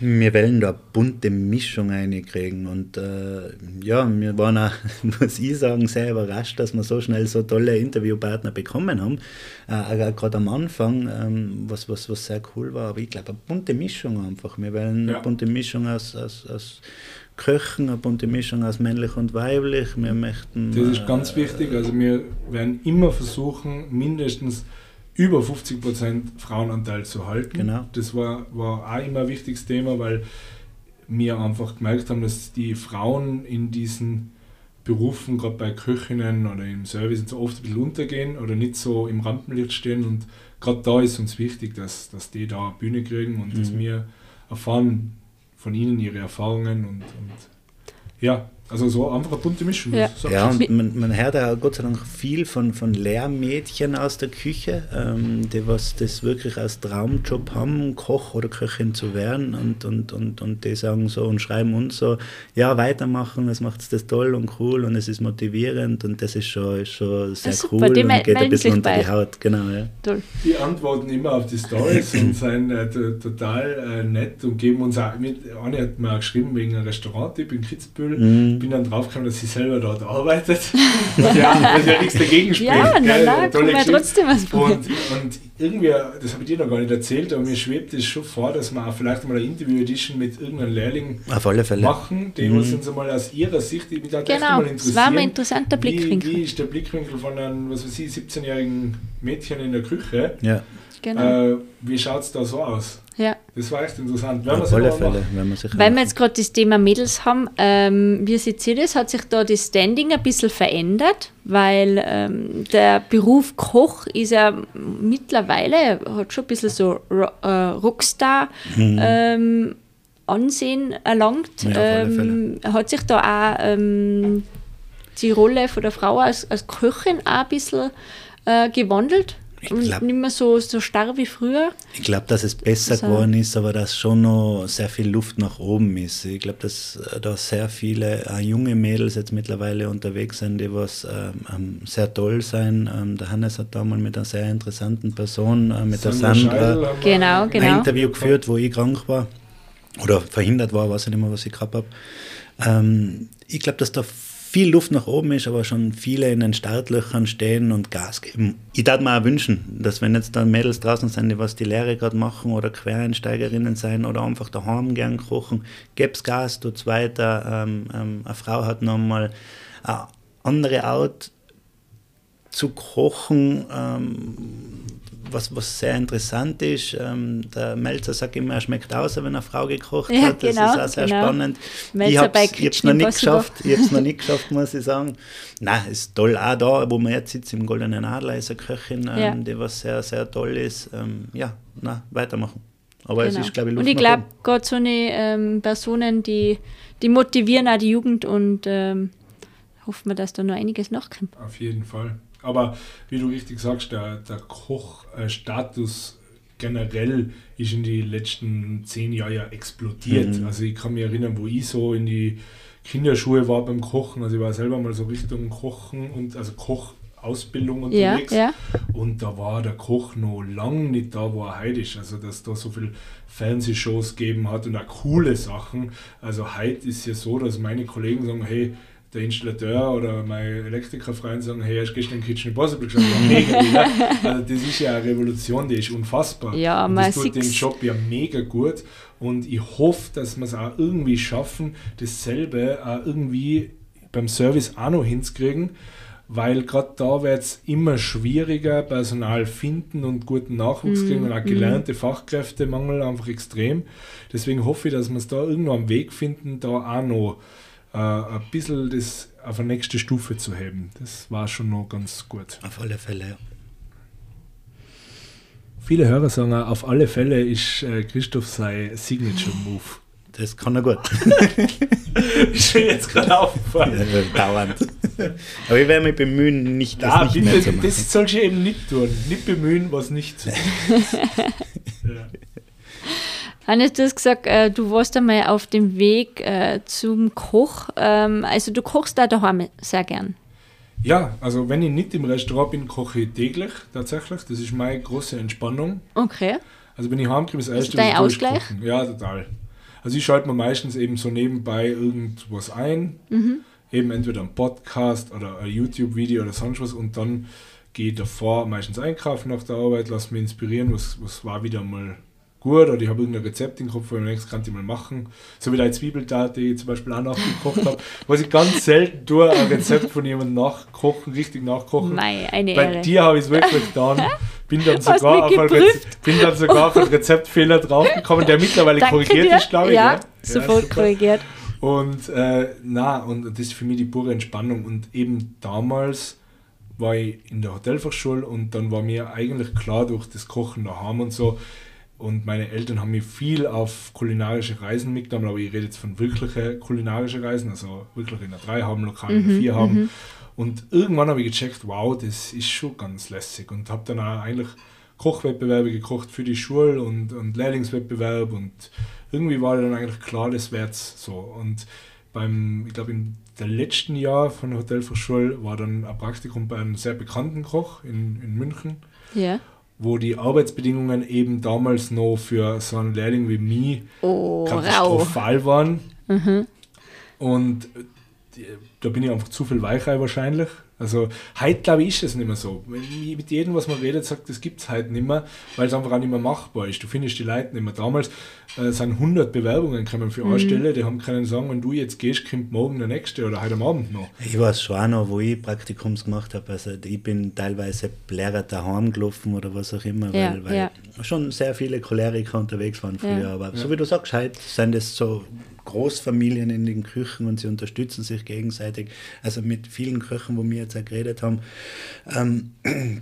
Wir wollen da eine bunte Mischung reinkriegen und äh, ja, wir waren auch, muss ich sagen, sehr überrascht, dass wir so schnell so tolle Interviewpartner bekommen haben. Äh, gerade am Anfang, ähm, was, was, was sehr cool war, aber ich glaube, eine bunte Mischung einfach. Wir wollen Ja. eine bunte Mischung aus, aus, aus Köchen, eine bunte Mischung aus männlich und weiblich. Wir möchten. Das ist äh, ganz wichtig. Also wir werden immer versuchen, mindestens über 50% Frauenanteil zu halten. Genau. Das war, war auch immer ein wichtiges Thema, weil wir einfach gemerkt haben, dass die Frauen in diesen Berufen, gerade bei Köchinnen oder im Service, so oft ein bisschen untergehen oder nicht so im Rampenlicht stehen. Und gerade da ist uns wichtig, dass, dass die da eine Bühne kriegen und dass Mhm. wir erfahren von ihnen ihre Erfahrungen und, und ja, also so einfach eine bunte Mischung. Ja. So- Ja, und man, man hört auch Gott sei Dank viel von, von Lehrmädchen aus der Küche, ähm, die was das wirklich als Traumjob haben, Koch oder Köchin zu werden und, und, und, und die sagen so und schreiben uns so, ja, weitermachen, das macht das toll und cool und es ist motivierend und das ist schon, ist schon sehr super, cool die und geht ein bisschen unter bei. die Haut, genau, ja. Toll. Die antworten immer auf die Stories und sind äh, to- total äh, nett und geben uns auch mit. Anne hat mir auch geschrieben wegen einem Restauranttipp in Kitzbühel. Mhm. Bin dann draufgekommen, dass sie selber dort arbeitet. ja, weil sie ja nichts dagegen spricht. Ja, na, na, Tolle kann man trotzdem was probieren. Und, und irgendwie, das habe ich dir noch gar nicht erzählt, aber mir schwebt es schon vor, dass wir auch vielleicht mal eine Interview-Edition mit irgendeinem Lehrling Auf alle Fälle. machen, die Mhm. uns uns einmal aus ihrer Sicht, die mich da echt Genau, mal das interessieren. war mal ein interessanter Wie, Blickwinkel. wie ist der Blickwinkel von einem, was weiß ich, 17-jährigen Mädchen in der Küche? Ja, Genau. Äh, wie schaut es da so aus? Das war echt interessant. Wir auf alle Fälle, wenn man sich Weil wir jetzt gerade das Thema Mädels haben, ähm, wie seht ihr das? Hat sich da das Standing ein bisschen verändert? Weil ähm, der Beruf Koch ist ja mittlerweile, hat schon ein bisschen so Ro äh, Rockstar ähm, Ansehen erlangt. Ja, auf alle ähm, hat sich da auch ähm, die Rolle von der Frau als, als Köchin auch ein bisschen äh, gewandelt? Ich Und glaub- nicht mehr so, so starr wie früher? Ich glaube, dass es besser Also- geworden ist, aber dass schon noch sehr viel Luft nach oben ist. Ich glaube, dass äh, da sehr viele äh, junge Mädels jetzt mittlerweile unterwegs sind, die was ähm, ähm, sehr toll sein. Ähm, der Hannes hat da mal mit einer sehr interessanten Person, äh, mit der Sandra Sandra, Scheidel haben wir Genau, ein genau. ein Interview geführt, wo ich krank war oder verhindert war, weiß ich nicht mehr, was ich gehabt habe. Ähm, ich glaube, dass da viel Luft nach oben ist, aber schon viele in den Startlöchern stehen und Gas geben. Ich würde mir auch wünschen, dass wenn jetzt da Mädels draußen sind, die was die Lehre gerade machen oder Quereinsteigerinnen sein oder einfach daheim gern kochen, geb's Gas, tut's weiter. Ähm, ähm, eine Frau hat nochmal eine andere Art zu kochen, ähm, was, was sehr interessant ist. Ähm, der Melzer sagt immer, er schmeckt aus, wenn eine Frau gekocht Ja, hat. Das genau, ist auch sehr genau. spannend. Melzer ich habe es noch nicht geschafft. Ich habe es noch nicht geschafft, muss ich sagen. Nein, ist toll. Auch da, wo man jetzt sitzt, im Goldenen Adler, ist eine Köchin, ähm, Ja. die was sehr, sehr toll ist. Ähm, ja, na, weitermachen. Aber Genau. es ist, glaube ich, Luft Und ich glaube, gerade so eine ähm, Personen, die, die motivieren auch die Jugend und ähm, hoffen wir, dass da noch einiges nachkommt. Auf jeden Fall. Aber wie du richtig sagst, der, der Kochstatus generell ist in den letzten zehn Jahren ja explodiert. Mhm. Also ich kann mich erinnern, wo ich so in die Kinderschuhe war beim Kochen. Also ich war selber mal so Richtung Kochen und also Kochausbildung Ja, unterwegs. ja. Und da war der Koch noch lang nicht da, wo er heute ist. Also, dass da so viel Fernsehshows gegeben hat und auch coole Sachen. Also, heute ist ja so, dass meine Kollegen sagen: Hey, der Installateur oder meine Elektrikerfreunde sagen: Hey, hast du gestern Kitchen Impossible geschaut? Mega, ja. Also, das ist ja eine Revolution, die ist unfassbar. Ja, und das tut den. Job ja mega gut. Und ich hoffe, dass wir es auch irgendwie schaffen, dasselbe auch irgendwie beim Service auch noch hinzukriegen, weil gerade da wird es immer schwieriger, Personal finden und guten Nachwuchs kriegen und auch gelernte Fachkräftemangel einfach extrem. Deswegen hoffe ich, dass wir es da irgendwo am Weg finden, da auch noch äh, ein bisschen das auf eine nächste Stufe zu heben. Das war schon noch ganz gut. Auf alle Fälle, ja. Viele Hörer sagen auch, auf alle Fälle ist äh, Christoph sein Signature Move. Das kann er gut. ist mir jetzt gerade aufgefallen. Äh, Dauernd. Aber ich werde mich bemühen, nicht, das Ja, nicht mehr zu bitte, machen. das sollst du eben nicht tun. Nicht bemühen, was nicht zu tun. ja. Hannes, du hast gesagt, äh, du warst einmal auf dem Weg äh, zum Koch. Ähm, also du kochst da daheim sehr gern. ja, also wenn ich nicht im Restaurant bin, koche ich täglich tatsächlich. Das ist meine große Entspannung. Okay. Also wenn ich heimkomme, das erste dein was ich tue, ist Ausgleich? kochen. Ja, total. Also ich schalte mir meistens eben so nebenbei irgendwas ein. Mhm. Eben entweder ein Podcast oder ein YouTube-Video oder sonst was und dann gehe ich davor meistens einkaufen nach der Arbeit, lasse mich inspirieren, was, was war wieder mal gut oder ich habe irgendein Rezept im Kopf, wo ich mir nächstes kann ich mal machen. So wie die Zwiebeltat, die ich zum Beispiel auch nachgekocht habe, was ich ganz selten tue, ein Rezept von jemandem nachkochen, richtig nachkochen. Mei, eine Bei Ehre. dir habe ich es wirklich getan. Bin dann sogar, auf. Rez- bin dann sogar auf einen Rezeptfehler draufgekommen, der mittlerweile Danke korrigiert dir. ist, glaube ich. Ja, gell? sofort super. korrigiert. Und äh, na, und das ist für mich die pure Entspannung. Und eben damals war ich in der Hotelfachschule und dann war mir eigentlich klar durch das Kochen daheim und so. Und meine Eltern haben mich viel auf kulinarische Reisen mitgenommen, aber ich rede jetzt von wirklichen kulinarischen Reisen, also wirklich in der 3 haben, lokal in der 4 haben. Und irgendwann habe ich gecheckt, wow, das ist schon ganz lässig. Und habe dann auch eigentlich Kochwettbewerbe gekocht für die Schule und, und Lehrlingswettbewerb und irgendwie war dann eigentlich klar, das wär's so. Und beim, ich glaube, im letzten Jahr von der Hotelfachschule war dann ein Praktikum bei einem sehr bekannten Koch in, in München, Ja. Wo die Arbeitsbedingungen eben damals noch für so einen Lehrling wie mich Oh, rau. katastrophal waren. Und die, da bin ich einfach zu viel Weichei wahrscheinlich. Also heute glaube ich ist es nicht mehr so. Wenn ich mit jedem, was man redet, sagt, das gibt es heute nicht mehr, weil es einfach auch nicht mehr machbar ist. Du findest die Leute nicht mehr. Damals äh, sind 100 Bewerbungen gekommen für eine Stelle, die haben können sagen, wenn du jetzt gehst, kommt morgen der nächste oder heute am Abend noch. Ich weiß schon auch noch, wo ich Praktikums gemacht habe. Also ich bin teilweise Lehrer daheim gelaufen oder was auch immer, Ja, weil, weil ja. schon sehr viele Choleriker unterwegs waren früher. Ja. Aber so wie du sagst, heute sind es so Großfamilien in den Küchen und sie unterstützen sich gegenseitig. Also mit vielen Köchen, wo wir jetzt auch geredet haben, ähm,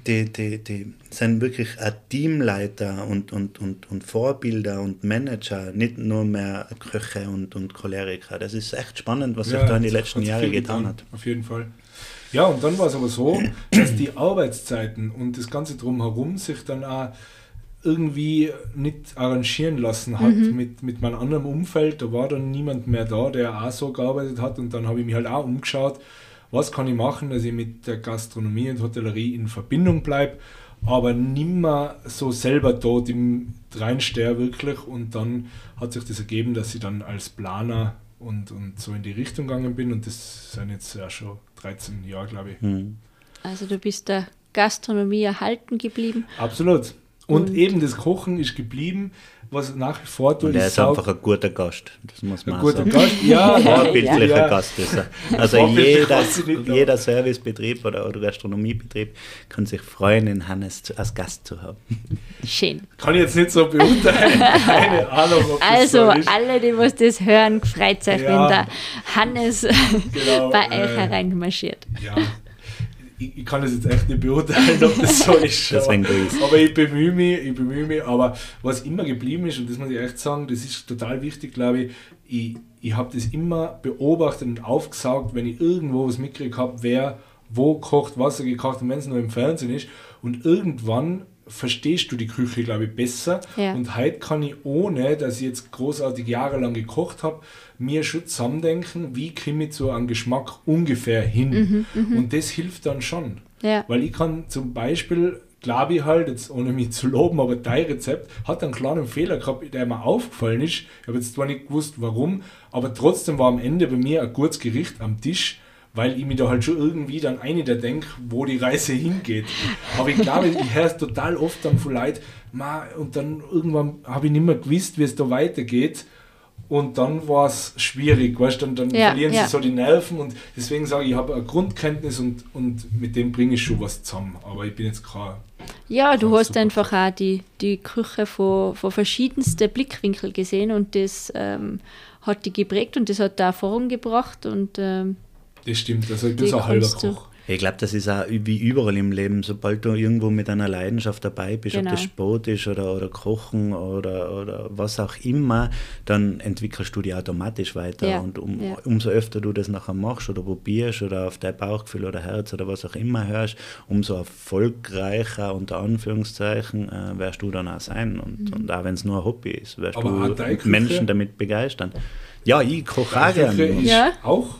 die, die, die sind wirklich ein Teamleiter und, und, und, und Vorbilder und Manager, nicht nur mehr Köche und, und Choleriker. Das ist echt spannend, was sich da in den letzten Jahren getan, hat. Auf jeden Fall. Ja, und dann war es aber so, dass die Arbeitszeiten und das Ganze drumherum sich dann auch irgendwie nicht arrangieren lassen hat mit, mit meinem anderen Umfeld. Da war dann niemand mehr da, der auch so gearbeitet hat. Und dann habe ich mich halt auch umgeschaut, was kann ich machen, dass ich mit der Gastronomie und Hotellerie in Verbindung bleibe, aber nimmer so selber dort im reinstehe wirklich. Und dann hat sich das ergeben, dass ich dann als Planer und, und so in die Richtung gegangen bin. Und das sind jetzt ja schon 13 Jahre, glaube ich. Hm. Also du bist der Gastronomie erhalten geblieben. Absolut. Und, eben das Kochen ist geblieben, was nach wie vor tut. Und er ist einfach ein guter Gast. Das muss man ein guter sagen. Gast. Ja, Vorbildlicher ja. Gast ist er. Also jeder, jeder Servicebetrieb oder, oder Gastronomiebetrieb kann sich freuen, den Hannes zu, als Gast zu haben. Schön. Kann ich jetzt nicht so beurteilen. Keine Ahnung, ob das Also, so ist. alle, die was das hören, freut euch, Ja. wenn der Hannes Genau, bei äh, euch hereinmarschiert. Ja. Ich, ich kann das jetzt echt nicht beurteilen, ob das so ist. Deswegen aber, aber ich bemühe mich, ich bemühe mich. Aber was immer geblieben ist, und das muss ich echt sagen, das ist total wichtig, glaube ich, ich, ich habe das immer beobachtet und aufgesaugt, wenn ich irgendwo was mitgekriegt habe, wer wo kocht, was er gekocht und wenn es nur im Fernsehen ist. Und irgendwann verstehst du die Küche, glaube ich, besser. Ja. Und heute kann ich, ohne dass ich jetzt großartig jahrelang gekocht habe, mir schon zusammendenken, wie kriege ich zu einem Geschmack ungefähr hin. Und das hilft dann schon. Ja. Weil ich kann zum Beispiel, glaube ich halt, jetzt ohne mich zu loben, aber dein Rezept hat einen kleinen Fehler gehabt, der mir aufgefallen ist. Ich habe jetzt zwar nicht gewusst, warum, aber trotzdem war am Ende bei mir ein gutes Gericht am Tisch, weil ich mir da halt schon irgendwie dann eine der denke, wo die Reise hingeht. Aber ich glaube, ich höre es total oft dann von Leuten, "Ma, und dann irgendwann habe ich nicht mehr gewusst, wie es da weitergeht. Und dann war es schwierig, weißt du, dann, dann Ja, verlieren ja. sie so die Nerven und deswegen sage ich, ich habe eine Grundkenntnis und, und mit dem bringe ich schon was zusammen. Aber ich bin jetzt kein. Ja, du hast super. einfach auch die, die Küche von, von verschiedensten Blickwinkeln gesehen und das ähm, hat die geprägt und das hat da Erfahrung gebracht und ähm, Das stimmt, also ich bin so ein halber Koch. Ich glaube, das ist auch wie überall im Leben. Sobald du irgendwo mit einer Leidenschaft dabei bist, Genau. ob das Sport ist oder, oder Kochen oder, oder was auch immer, dann entwickelst du dich automatisch weiter. Ja, Und um, ja. umso öfter du das nachher machst oder probierst oder auf dein Bauchgefühl oder Herz oder was auch immer hörst, umso erfolgreicher, unter Anführungszeichen, äh, wirst du dann auch sein. Und, und auch wenn es nur ein Hobby ist, wirst Aber du? Menschen damit begeistern. Ja, ich koche auch gerne. Ja. auch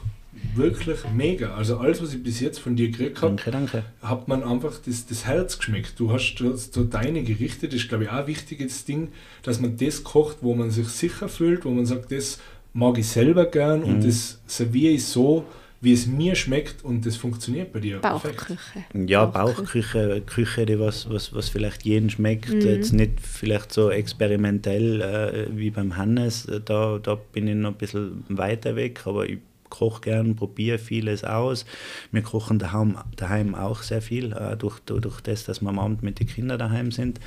wirklich mega. Also alles, was ich bis jetzt von dir gekriegt habe, Danke, danke. hat man einfach das, das Herz geschmeckt. Du hast so deine Gerichte, das ist glaube ich auch ein wichtiges Ding, dass man das kocht, wo man sich sicher fühlt, wo man sagt, das mag ich selber gern und das serviere ich so, wie es mir schmeckt und das funktioniert bei dir perfekt. Bauchküche. Ja, Bauchküche. Küche, die was, was, was vielleicht jeden schmeckt, jetzt nicht vielleicht so experimentell äh, wie beim Hannes, Äh, da, da bin ich noch ein bisschen weiter weg, aber ich koche gern, probiere vieles aus. Wir kochen daheim, daheim auch sehr viel, äh, durch, durch, das, dass wir am Abend mit den Kindern daheim sind.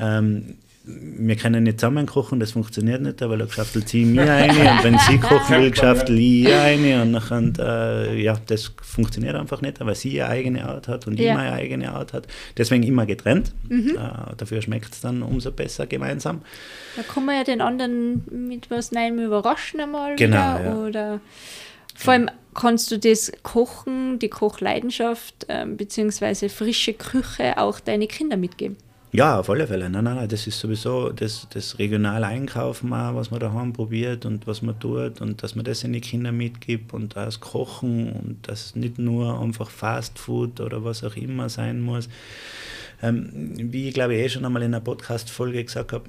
Ähm, wir können nicht zusammen kochen, das funktioniert nicht, weil er geschaftelt sie mir eine und wenn sie kochen will, geschaftelt ich ihr eine und dann, äh, ja, das funktioniert einfach nicht, weil sie ihre eigene Art hat und Ja. ich meine eigene Art hat. Deswegen immer getrennt. Äh, dafür schmeckt es dann umso besser gemeinsam. Da kann man ja den anderen mit was Neuem überraschen einmal Genau, wieder. ja. Oder vor allem kannst du das Kochen, die Kochleidenschaft ähm, beziehungsweise frische Küche auch deine Kinder mitgeben. Ja, auf alle Fälle. Nein, nein, nein, das ist sowieso das, das regionale Einkaufen, auch, was man daheim probiert und was man tut und dass man das in die Kinder mitgibt und das Kochen und das nicht nur einfach Fast Food oder was auch immer sein muss. Ähm, wie ich glaube ich eh schon einmal in einer Podcast-Folge gesagt habe,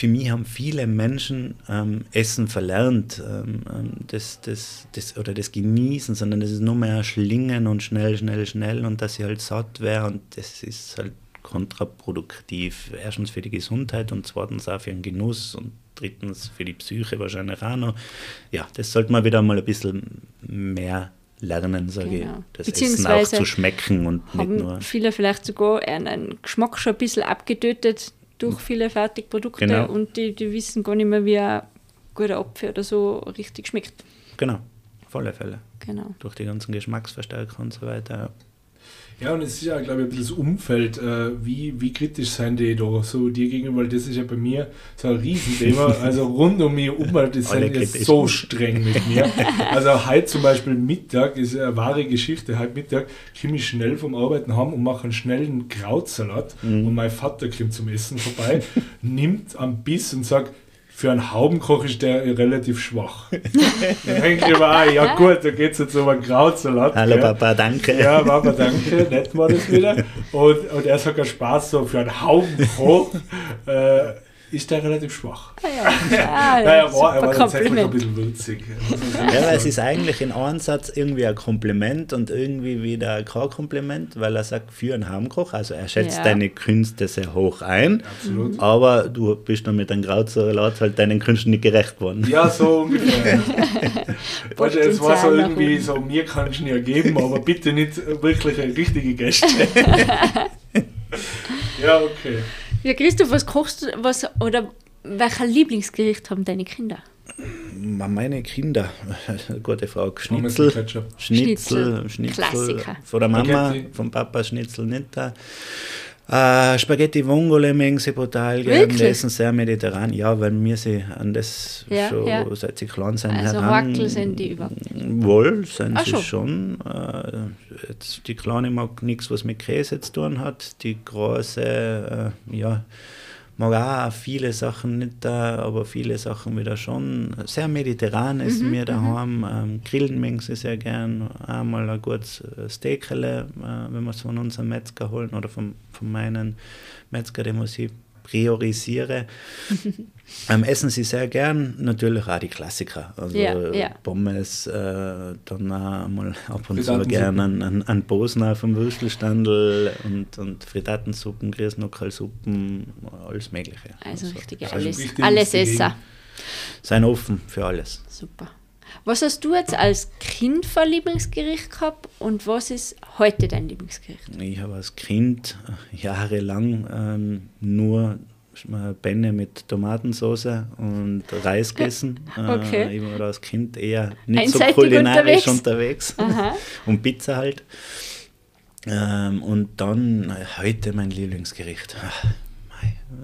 für mich haben viele Menschen ähm, Essen verlernt, ähm, ähm, das, das, das, oder das Genießen, sondern das ist nur mehr Schlingen und schnell, schnell, schnell und dass sie halt satt wäre und das ist halt kontraproduktiv. Erstens für die Gesundheit und zweitens auch für den Genuss und drittens für die Psyche wahrscheinlich auch noch. Ja, das sollte man wieder mal ein bisschen mehr lernen, sage Genau. ich. Das Essen auch zu schmecken und nicht nur. viele vielleicht sogar einen Geschmack schon ein bisschen abgetötet durch viele Fertigprodukte Genau. und die, die wissen gar nicht mehr, wie ein guter Apfel oder so richtig schmeckt. Genau, auf alle Fälle. Genau. Durch die ganzen Geschmacksverstärker und so weiter. Ja, und es ist ja, glaube ich, ein bisschen das Umfeld. Äh, wie, wie kritisch sind die da so dir gegenüber? Weil das ist ja bei mir so ein Riesenthema. Also rund um mich um, die Alle sind kritisch. so streng mit mir. Also heute zum Beispiel Mittag ist eine wahre Geschichte. Heute Mittag komme ich schnell vom Arbeiten heim und mache einen schnellen Krautsalat. Und mein Vater kommt zum Essen vorbei, nimmt am Biss und sagt, für einen Haubenkoch ist der relativ schwach. Dann denke ich mir, ah, ja gut, da geht es jetzt um einen Krautsalat. Hallo gell? Papa, danke. Ja, Papa, danke, nett war das wieder. Und, und er sagt ja Spaß so für einen Haufen hoch. Äh, ist der relativ schwach. Ah, ja. Ah, Naja, er war, er war tatsächlich ein bisschen würzig. Ja, weil es ist eigentlich in einem Satz irgendwie ein Kompliment und irgendwie wieder kein Kompliment, weil er sagt, für einen Heimkoch, also er schätzt Ja. deine Künste sehr hoch ein, Absolut. aber du bist dann mit einem Krautsalat halt deinen Künsten nicht gerecht geworden. Ja, so ungefähr. weißt du, es war so irgendwie so, mir kann ich nicht geben, aber bitte nicht wirklich eine richtige Gäste. ja, okay. Ja, Christoph, was kochst du, was, oder welcher Lieblingsgericht haben deine Kinder? Meine Kinder, gute Frage, Pommes Schnitzel. Schnitzel, Schnitzel, Schnitzel, Klassiker. von der Mama, vom Papa Schnitzel nicht da. Äh, Spaghetti Vongole mögen sie brutal gerne, die essen sehr mediterran, ja, weil wir sie an das Ja, schon ja. seit sie klein sind Also heran- Wackel sind die überhaupt Wohl, sind Ach sie schon. schon. Äh, jetzt, die Kleine mag nichts, was mit Käse zu tun hat. Die Große, äh, ja, mag auch viele Sachen nicht da, aber viele Sachen wieder schon. Sehr mediterran ist Mhm, mir daheim. Ähm, grillen mögen sie sehr gern. Einmal ein gutes äh, Steakele, äh, wenn wir es von unserem Metzger holen oder von, von meinen Metzger, den muss ich priorisiere. ähm, essen sie sehr gern, natürlich auch die Klassiker. Also Ja, ja. Pommes, äh, dann auch mal ab und zu gerne einen Bosner vom Würstelstandel und, und Frittatensuppen, Grießnuckelsuppen, alles Mögliche. Also also alles, richtig alles ins Esser. Seien offen für alles. Super. Was hast du jetzt als Kind für ein Lieblingsgericht gehabt und was ist heute dein Lieblingsgericht? Ich habe als Kind äh, jahrelang ähm, nur äh, Benne mit Tomatensauce und Reis gegessen. Okay. Äh, ich war als Kind eher nicht Einseitig so kulinarisch unterwegs. unterwegs. Und Pizza halt. Ähm, und dann heute mein Lieblingsgericht.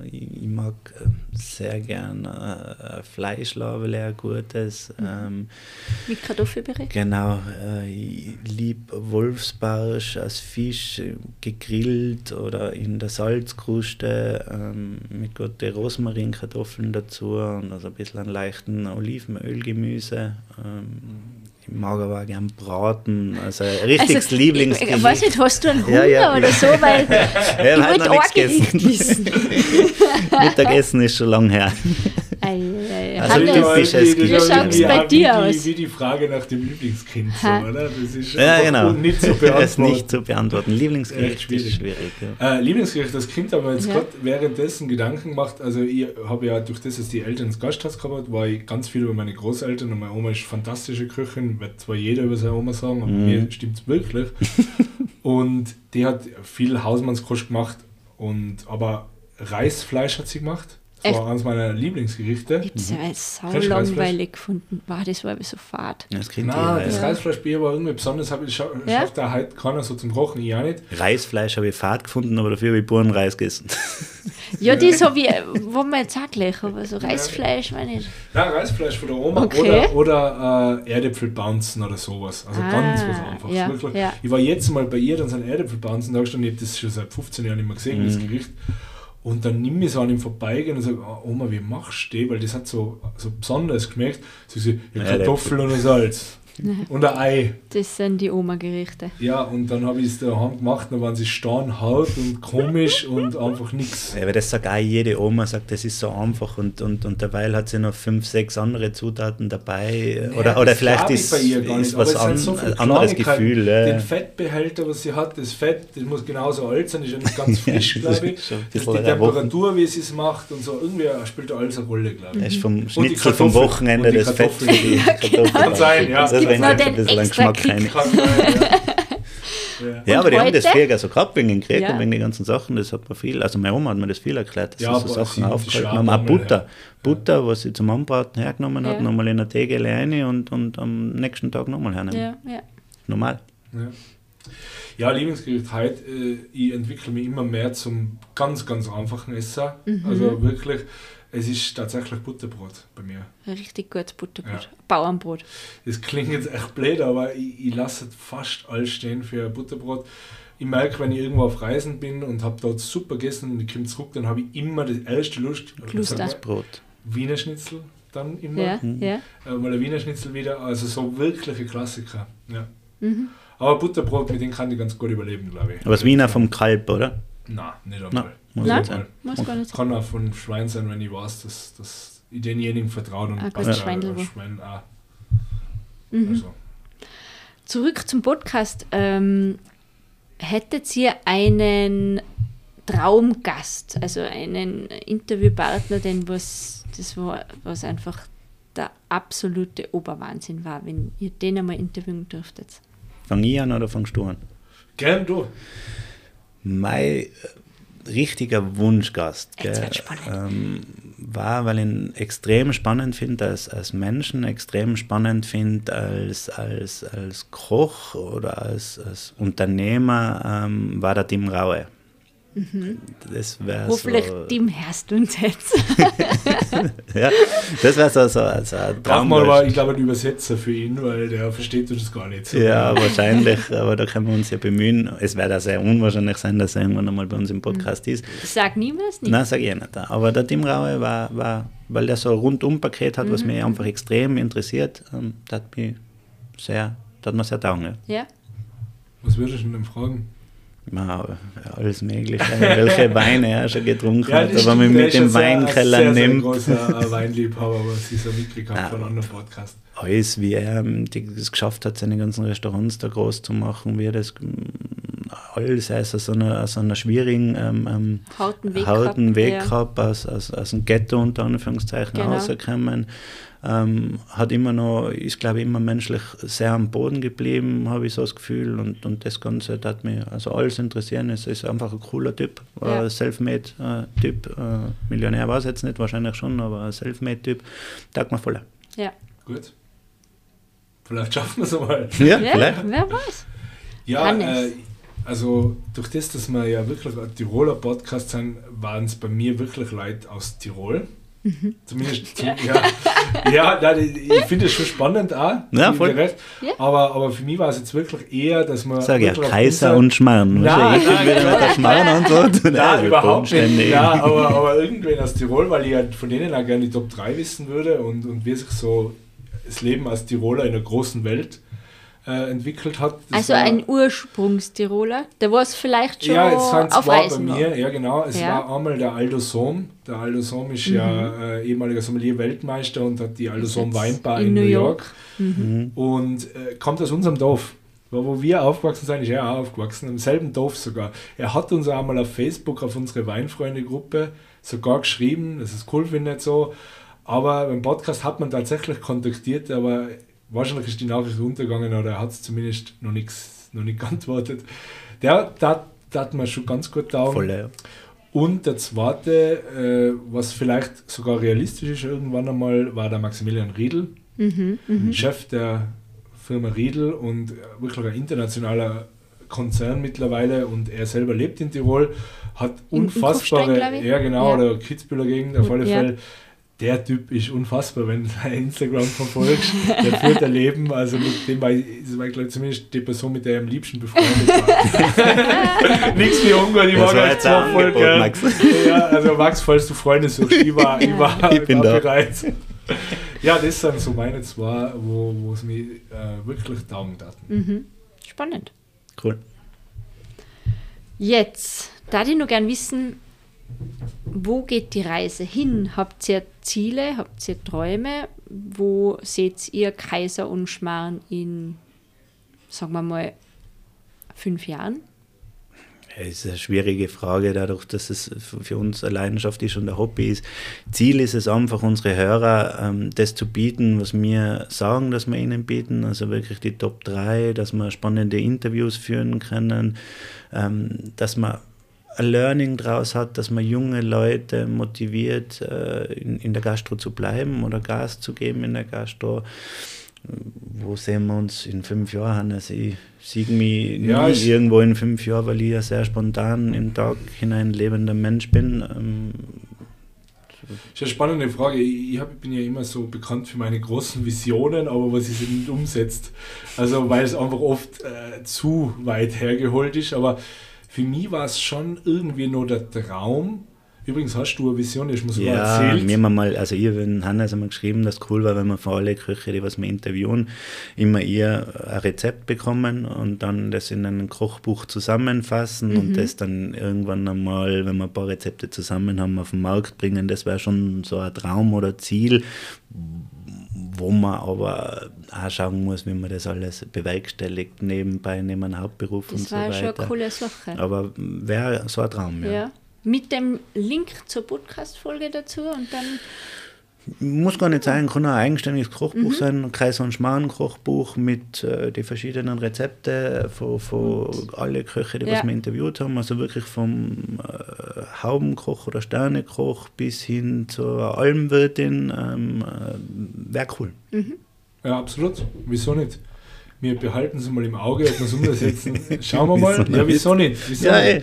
Ich, mag äh, sehr gern äh, ein gutes. Ähm, Mit Kartoffelpüree? Genau, äh, ich liebe Wolfsbarsch als Fisch äh, gegrillt oder in der Salzkruste ähm, mit guten Rosmarinkartoffeln dazu und also ein bisschen einen leichten Olivenölgemüse. Ähm, ich mag aber gern braten, also richtiges Also, Lieblingsgericht. Ich, ich weiß nicht, hast du einen Hunger Ja, ja. oder so, weil Ja, ich wollte auch nichts gegessen. Mittagessen ist schon lang her. Ei, ei. Also Hannes, das. Wie ja schaut's irgendwie bei dir wie die, aus? Wie die Frage nach dem Lieblingskind, so, oder? Das ist Ja, genau. nicht zu Das ist beantworten. nicht zu beantworten. Lieblingsgericht schwierig. ist schwierig. Ja. Äh, Lieblingsgericht als Kind, aber jetzt Ja. gerade währenddessen Gedanken gemacht. Also, ich habe ja durch das, dass die Eltern das Gasthaus gehabt war ich ganz viel über meine Großeltern und meine Oma ist fantastische Köchin, wird zwar jeder über seine Oma sagen, aber Mhm. mir stimmt es wirklich. und die hat viel Hausmannskost gemacht, und, aber Reisfleisch hat sie gemacht. Das war eines meiner Lieblingsgerichte. Ich habe es ja sau du langweilig gefunden. Wow, das war aber so fad. Das Kind Nein, das Reis. Reisfleischbier war irgendwie besonders, hab ich scha Ja? schafft da heute keiner so zum Kochen, ich auch nicht. Reisfleisch habe ich fad gefunden, aber dafür habe ich puren Reis gegessen. Ja, die so wie, wo man jetzt auch gleich, aber so Reisfleisch, meine ich. Nein, Reisfleisch von der Oma Okay. oder, oder äh, Erdäpfelbouncen oder sowas. Also Ah, ganz was Einfaches. ja, ja. Ich war jetzt mal bei ihr, dann sind Erdäpfelbouncen da gestanden, ich habe das schon seit 15 Jahren nicht mehr gesehen, das Mhm. Gericht. Und dann nimm ich so an ihm vorbeigehen und sage, oh, Oma, wie machst du das? Weil das hat so, so besonders geschmeckt. Sie sagt, ja. Kartoffeln und Salz. und ein Ei. Das sind die Oma-Gerichte. Ja, und dann habe ich es daheim gemacht, dann waren sie Steinhaut und komisch und einfach nichts. Ja, aber das sagt auch jede Oma, sagt, das ist so einfach und, und, und derweil hat sie noch fünf, sechs andere Zutaten dabei. Oder, Ja, oder das vielleicht ist, was es sind an, so anderes Kleinigkeiten. Gefühl. Ja. Den Fettbehälter, was sie hat, das Fett, das muss genauso alt sein, ist ja nicht ganz frisch, das glaube ist ich. Das die. Temperatur, wie sie es macht und so, irgendwie spielt da alles eine Rolle, glaube Das ich. ist vom Schnitzel vom Wochenende und die das Fett die Kartoffeln. Kann sein, ja. Das Bringt noch den ein bisschen einen extra Geschmack Kick? ja. Ja. Und aber die haben das heute? früher so gehabt wegen den Kreten, Ja. wegen den ganzen Sachen. Das hat man viel. Also meine Oma hat mir das viel erklärt, dass Ja, sie so Sachen aufgehalten haben. Auch Butter. Butter, was sie zum Anbraten hergenommen hat, Ja. nochmal in eine Tegele rein und, und am nächsten Tag nochmal hernehmen. Ja, ja. Normal. Ja. Ja, Lieblingsgericht heute, äh, ich entwickle mich immer mehr zum ganz, ganz einfachen Esser. Mhm. Also wirklich, es ist tatsächlich Butterbrot bei mir. Ein richtig gutes Butterbrot. Ja. Bauernbrot. Das klingt jetzt echt blöd, aber ich, ich lasse fast alles stehen für Butterbrot. Ich merke, wenn ich irgendwo auf Reisen bin und habe dort super gegessen und ich komme zurück, dann habe ich immer die erste Lust. Lust mal, Brot. Wiener Schnitzel dann immer. Ja, Mhm. ja. Äh, mal ein Wiener Schnitzel wieder. Also so wirkliche Klassiker. Ja. Mhm. Aber Butterbrot, mit dem kann ich ganz gut überleben, glaube ich. Aber das Wiener vom Kalb, oder? Nein, nicht einmal. Muss Nein? Muss gar nicht sein. Kann auch von Schwein sein, wenn ich weiß, dass, dass ich denjenigen vertraue und Ah, passt ja. Schwein auch. Mhm. Also, Zurück zum Podcast. Ähm, hättet ihr einen Traumgast, also einen Interviewpartner, den was, das war, was einfach der absolute Oberwahnsinn war, wenn ihr den einmal interviewen dürftet? Fang ich an oder fangst du an? gern du. Mein äh, richtiger Wunschgast gell, ähm, war, weil ich ihn extrem spannend finde als, als Menschen, extrem spannend finde als, als, als Koch oder als, als Unternehmer, ähm, war der Tim Raue. Das wäre Hoffentlich, so, Tim, hörst du uns jetzt. ja, das wäre so, so, so ein Brauch mal, war, ich glaube, ein Übersetzer für ihn, weil der versteht uns gar nicht so. Ja, wahrscheinlich, aber da können wir uns ja bemühen. Es wird auch sehr unwahrscheinlich sein, dass er irgendwann einmal bei uns Mhm. im Podcast ist. Sag niemals nicht. Nein, sage ich eh nicht. Aber der Tim Raue war, war weil der so ein Rundum-Paket hat, was mich einfach extrem interessiert, ähm, das hat mich sehr, das hat mir sehr taugen. Ja. Ja? Was würdest du denn fragen? Ja, alles Mögliche, welche Weine er schon getrunken hat, das aber man mit dem ja sehr- Weinkeller sehr, sehr nimmt. großer äh, Weinliebhaber, was ich so mitgekriegt Ja. habe von anderen Podcasts. alles, wie er ähm, es geschafft hat, seine ganzen Restaurants da groß zu machen, wie er das mm, alles aus so einer, aus einer schwierigen ähm, ähm, Harten Weg harten gehabt, Weg ja. gehabt, aus, aus, aus dem Ghetto unter Anführungszeichen Genau. rausgekommen. Ähm, hat immer noch, ist glaube ich immer menschlich sehr am Boden geblieben, habe ich so das Gefühl. Und, und das Ganze hat mich also alles interessieren. Es ist einfach ein cooler Typ, Ja. ein Selfmade-Typ. Äh, Millionär war es jetzt nicht, wahrscheinlich schon, aber ein Selfmade-Typ. Tag mir voll. Ja. Gut. Vielleicht schaffen wir es einmal. Ja, ja, vielleicht. wer weiß. Ja, äh, also durch das, dass wir ja wirklich ein Tiroler Podcast sind, waren es bei mir wirklich Leute aus Tirol. Mhm. Zumindest, ja, ja nein, ich ich finde es schon spannend auch. Ja, voll. recht. Ja. Aber, aber für mich war es jetzt wirklich eher, dass man. Sag ja, Kaiser unser- und Schmarrn. Nein, du, ich nein, der Schmarrn und so. Nein, überhaupt nicht. Ja, aber, aber irgendwen aus Tirol, weil ich halt von denen auch gerne die Top 3 wissen würde und, und wie sich so das Leben als Tiroler in der großen Welt äh, entwickelt hat. Das Also war- ein Ursprungstiroler, der was vielleicht schon Ja, es sind auf zwei bei war. mir, ja genau. Es Ja. war einmal der Aldo Sohm. Der Aldo Sohm ist Mhm. ja äh, ehemaliger Sommelier-Weltmeister und hat die Aldo Sohm Weinbar in in, New York. York. Mhm. Und äh, kommt aus unserem Dorf. Wo wo wir aufgewachsen sind, ist er auch aufgewachsen, im selben Dorf sogar. Er hat uns auch einmal auf Facebook, auf unsere Weinfreunde-Gruppe, sogar geschrieben, das ist cool, finde ich so. Aber beim Podcast hat man tatsächlich kontaktiert, aber wahrscheinlich ist die Nachricht untergegangen oder er hat es zumindest noch nichts noch nicht geantwortet. Der, der, der hat mir schon ganz gut taugen. Voll, ja. Und der zweite, äh, was vielleicht sogar realistisch ist irgendwann einmal, war der Maximilian Riedl, Mhm, mhm. Chef der Firma Riedl und wirklich ein internationaler Konzern mittlerweile und er selber lebt in Tirol, hat In- in unfassbare, glaub ich. ja genau, Ja. oder Kitzbüheler Gegend auf alle Ja. Fälle. Der Typ ist unfassbar, wenn du sein Instagram verfolgst. Der führt ein Leben, also mit dem war ich, war, glaube ich, zumindest die Person, mit der ich am liebsten befreundet war. Nichts wie ungut, ich war voll Angebot, gern. Max. Ja, also Max, falls du Freunde suchst, ich war, ich war, Ich bin war da. bereit. Ja, das sind so meine zwei, wo wo es mich äh, wirklich taugen taten. Mhm. Spannend. Cool. Jetzt, da ich noch gern wissen, wo geht die Reise hin? Habt ihr Ziele? Habt ihr Träume? Wo seht ihr Kaiser und Schmarrn in, sagen wir mal, fünf Jahren? Es ist eine schwierige Frage, dadurch, dass es für uns eine Leidenschaft ist und ein Hobby ist. Ziel ist es einfach, unsere Hörer ähm, das zu bieten, was wir sagen, dass wir ihnen bieten. Also wirklich die Top 3, dass wir spannende Interviews führen können, ähm, dass man ein Learning draus hat, dass man junge Leute motiviert, äh, in, in der Gastro zu bleiben oder Gas zu geben in der Gastro. Wo sehen wir uns in fünf Jahren? Also ich sehe mich Ja, nie irgendwo in fünf Jahren, weil ich ja sehr spontan im Tag hinein lebender Mensch bin. Ähm, Das ist eine spannende Frage. Ich, hab, bin ja immer so bekannt für meine großen Visionen, aber was ich nicht umsetzt. Also weil es einfach oft äh, zu weit hergeholt ist. Aber für mich war es schon irgendwie nur der Traum, Übrigens hast du eine Vision, ich muss mal Ja, erzählt. wir haben mal, also ich habe Hannes einmal geschrieben, dass es cool war, wenn wir für alle Köche, die was wir interviewen, immer ihr ein Rezept bekommen und dann das in einem Kochbuch zusammenfassen und das dann irgendwann einmal, wenn wir ein paar Rezepte zusammen haben, auf den Markt bringen. Das wäre schon so ein Traum oder Ziel, wo man aber auch schauen muss, wie man das alles bewerkstelligt, nebenbei, neben einem Hauptberuf und Das so war schon weiter. eine coole Sache. Aber wäre so ein Traum, ja. Ja. Mit dem Link zur Podcast-Folge dazu und dann Muss gar nicht sein, kann ein eigenständiges Kochbuch Mhm. sein, ein Kreis- und Schmarrn-Kochbuch mit äh, den verschiedenen Rezepten von, von alle Köche, die Ja. was wir interviewt haben. Also wirklich vom äh, Haubenkoch oder Sternekoch bis hin zur Almwirtin. Ähm, äh, Wäre cool. Ja, absolut. Wieso nicht? Wir behalten es mal im Auge, ob wir es umsetzen. Schauen wir mal. Wieso Ja, nicht? wieso nicht? Wieso Ja, nicht? ey.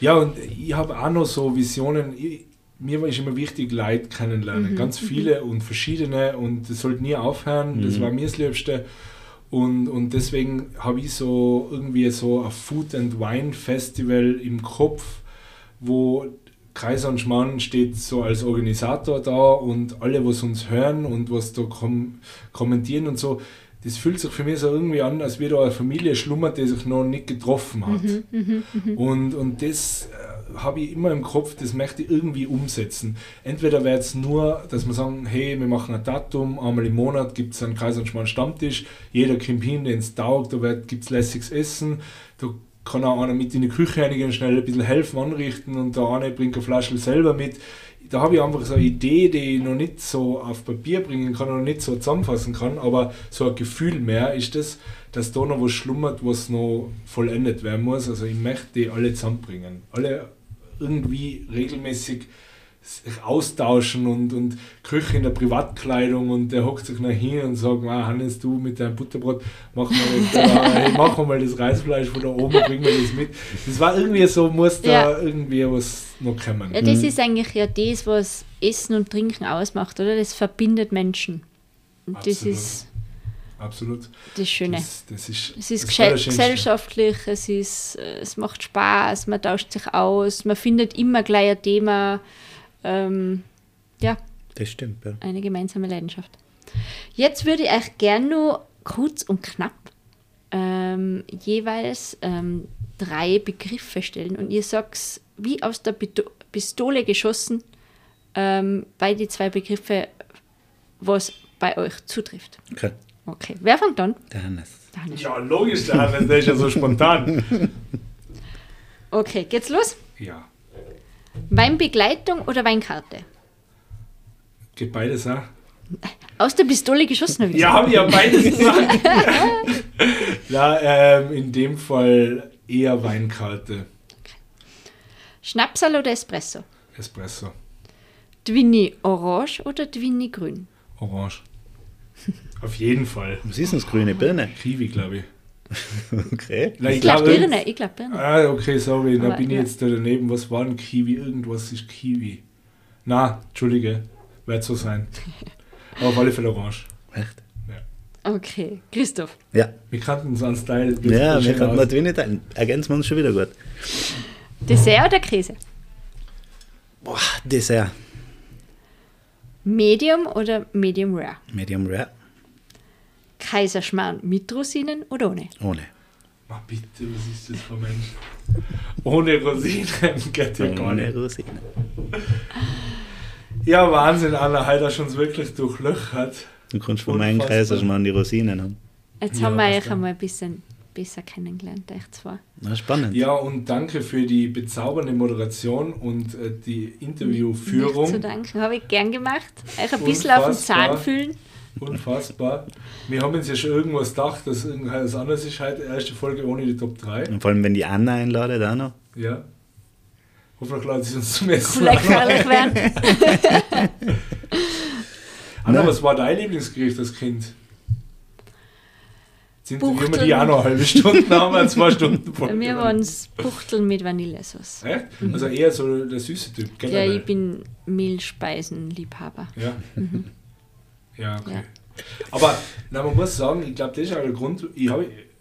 Ja, und ich habe auch noch so Visionen. Ich, mir war es immer wichtig, Leute kennenlernen. Ganz viele und verschiedene und das sollte nie aufhören. Das Mhm. war mir das Liebste. Und, und deswegen habe ich so irgendwie so ein Food and Wine Festival im Kopf, wo Kaiser und Schmarrn steht so als Organisator da und alle, was uns hören und was da kom kommentieren und so, das fühlt sich für mich so irgendwie an, als wäre da eine Familie schlummert, die sich noch nicht getroffen hat. Und, und das äh, habe ich immer im Kopf, das möchte ich irgendwie umsetzen. Entweder wäre es nur, dass wir sagen, hey, wir machen ein Datum, einmal im Monat gibt es einen Kreis und Schmarrn Stammtisch, jeder kommt hin, den es taugt, da gibt es lässiges Essen, da kann auch einer mit in die Küche reinigen, schnell ein bisschen helfen, anrichten und der eine bringt eine Flasche selber mit. Da habe ich einfach so eine Idee, die ich noch nicht so auf Papier bringen kann, noch nicht so zusammenfassen kann, aber so ein Gefühl mehr ist das, dass da noch was schlummert, was noch vollendet werden muss. Also ich möchte die alle zusammenbringen. Alle irgendwie regelmäßig sich austauschen und, und Köche in der Privatkleidung und der hockt sich nach hin und sagt, ah, Hannes, du mit deinem Butterbrot, mach mal, da, hey, mach mal das Reisfleisch von da oben, bring mir das mit. Das war irgendwie so, muss da Ja. irgendwie was noch kommen. Ja, das ist eigentlich ja das, was Essen und Trinken ausmacht, oder? Das verbindet Menschen. Und das Absolut. ist Absolut. das Schöne. Das, das ist, es ist das gesellschaftlich, es, ist, es macht Spaß, man tauscht sich aus, man findet immer gleich ein Thema. Ähm, ja, Das stimmt, ja. eine gemeinsame Leidenschaft. Jetzt würde ich euch gerne nur kurz und knapp ähm, jeweils ähm, drei Begriffe stellen und ihr sagt wie aus der Pistole geschossen ähm, bei die zwei Begriffe, was bei euch zutrifft. Okay. Okay, wer fängt an? Der Hannes. Der Hannes. Ja, logisch, der Hannes, der ist ja so spontan. Okay, geht's los? Ja, Weinbegleitung oder Weinkarte? geht beides auch. Aus der Pistole geschossen. hab ich Ja, habe ich ja beides gesagt. ja, ähm, in dem Fall eher Weinkarte. Schnapsal oder Espresso? Espresso. Dwini orange oder Dwini grün? Orange. Auf jeden Fall. Was ist denn das grüne Birne? Kiwi, glaube ich. Okay. Na, Ich glaube glaube, Birne, ich glaube Birne. Ah, okay, sorry, da Aber, bin ich ja. jetzt da daneben. Was war denn Kiwi? Irgendwas ist Kiwi. Na, Entschuldige, wird so sein. Aber auf alle Fälle orange. Echt? Okay, Christoph. Ja. Wir kannten uns an Style. Ja, wir aus. mal Twinne teilen. Ergänzen wir uns schon wieder gut. Dessert oder Käse? Boah, Dessert. Medium oder Medium Rare? Medium Rare. Kaiserschmarrn mit Rosinen oder ohne? Ohne. Ach, bitte, was ist das für ein Mensch? Ohne Rosinen geht ja gar Ohne nicht. Rosinen. Ja, Wahnsinn, Anna, hat er schon wirklich durchlöchert. Du kannst von meinem Unfassbar. Kaiserschmarrn die Rosinen haben. Jetzt Ja, haben wir was euch einmal ein bisschen besser kennengelernt, euch zwei. Na, spannend. Ja, und danke für die bezaubernde Moderation und äh, die Nicht zu Interviewführung. danken, habe ich gern gemacht. Euch ein bisschen auf den Unfassbar. Zahn fühlen. Unfassbar. Wir haben uns ja schon irgendwas gedacht, dass irgendwas anderes ist heute. Erste Folge ohne die Top 3. Und vor allem, wenn die Anna einladet, auch noch. Ja. Hoffentlich laden sie uns zum Essen. Vielleicht werden. Anna, Nein. was war dein Lieblingsgericht als Kind? Interviewen wir die auch noch eine halbe Stunde, haben wir zwei Stunden Bei mir waren es Buchteln mit Vanillesauce. Echt? Also eher so der süße Typ, Ja, generell. ich bin Mehlspeisenliebhaber. Ja. Ja, okay. Ja. Aber na, man muss sagen, ich glaube, das ist auch der Grund, ich, hab,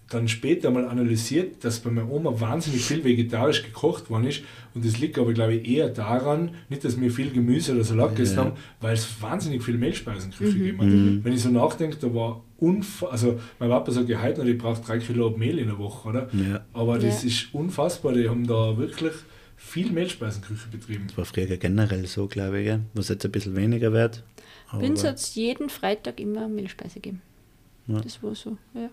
dann später mal analysiert, dass bei meiner Oma wahnsinnig viel vegetarisch gekocht worden ist. Und das liegt aber, glaube ich, eher daran, nicht, dass wir viel Gemüse oder Salat gegessen Ja. haben, weil es wahnsinnig viel Mehlspeisenküche Mhm. gegeben hat. Wenn ich so nachdenke, da war unfassbar, also mein Papa sagt ja heute noch, ich brauche drei Kilo Mehl in der Woche, oder? Ja. Aber das Ja. ist unfassbar, die haben da wirklich viel Mehlspeisenküche betrieben. Das war früher generell so, glaube ich, was jetzt ein bisschen weniger wird. Aber- hat es jeden Freitag immer Mehlspeise gegeben. Ja. Das war so, ja.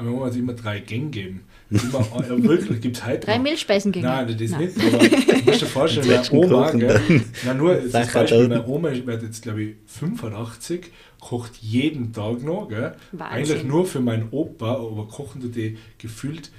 Meine Oma hat immer drei Gänge gegeben. Immer, ja, wirklich, gibt es heute Drei noch. Mehlspeisengänge. Nein, das Nein. nicht. Aber du musst dir vorstellen, Mit meine Oma, gell, na nur das Beispiel, meine Oma wird jetzt, glaube ich, 85, kocht jeden Tag noch. Gell? Wahnsinn. Eigentlich nur für meinen Opa, aber kochen tut die gefühlt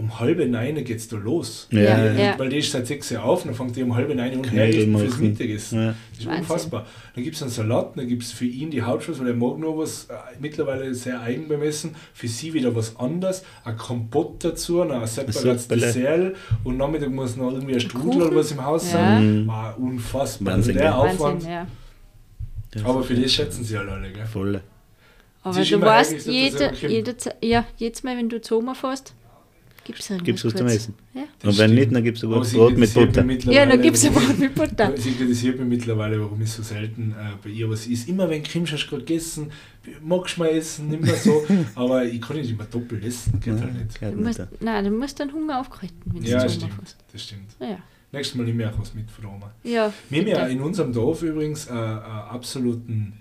um halbe neun geht es da los. Ja, Ja. Weil die ist seit 6 Uhr auf, dann fängt die um halbe neun Knödel herrichten fürs. Mittagessen. Ja. Das ist Wahnsinn. unfassbar. Dann gibt es einen Salat, dann gibt es für ihn die Hauptspeise, weil er mag noch was, äh, mittlerweile sehr eigen beim Essen. Für sie wieder was anderes, ein Kompott dazu, ein separates. Dessert und Nachmittag muss noch irgendwie ein Strudel Kuchen. oder was im Haus Ja. sein. War unfassbar. Wahnsinn, also der? Aufwand. Wahnsinn, Aber für das schätzen sie halt alle. Gell? Voll. Aber du weißt, jede, jede, ja, jedes Mal, wenn du zu Oma fährst, gibt es irgendwas Gibt's was zum Gutes. Essen? Ja, Das Und wenn nicht, dann gibt es Aber sogar sie Brot mit Butter. ja dann gibt es ein Brot mit Butter. Sie kritisiert mich mittlerweile, warum ich so selten äh, bei ihr was ist. Immer wenn Kim hast du gerade gegessen, magst du mal essen, nicht mehr so. Aber ich kann nicht immer doppelt essen, geht halt nicht. Geht Du musst, ja. nein, du musst dann Hunger aufgehalten, wenn Ja, du stimmt. Das stimmt. Ja. Nächstes Mal nehme ich auch was mit von Oma. Ja, Wir haben ja in unserem Dorf übrigens äh, äh, absoluten,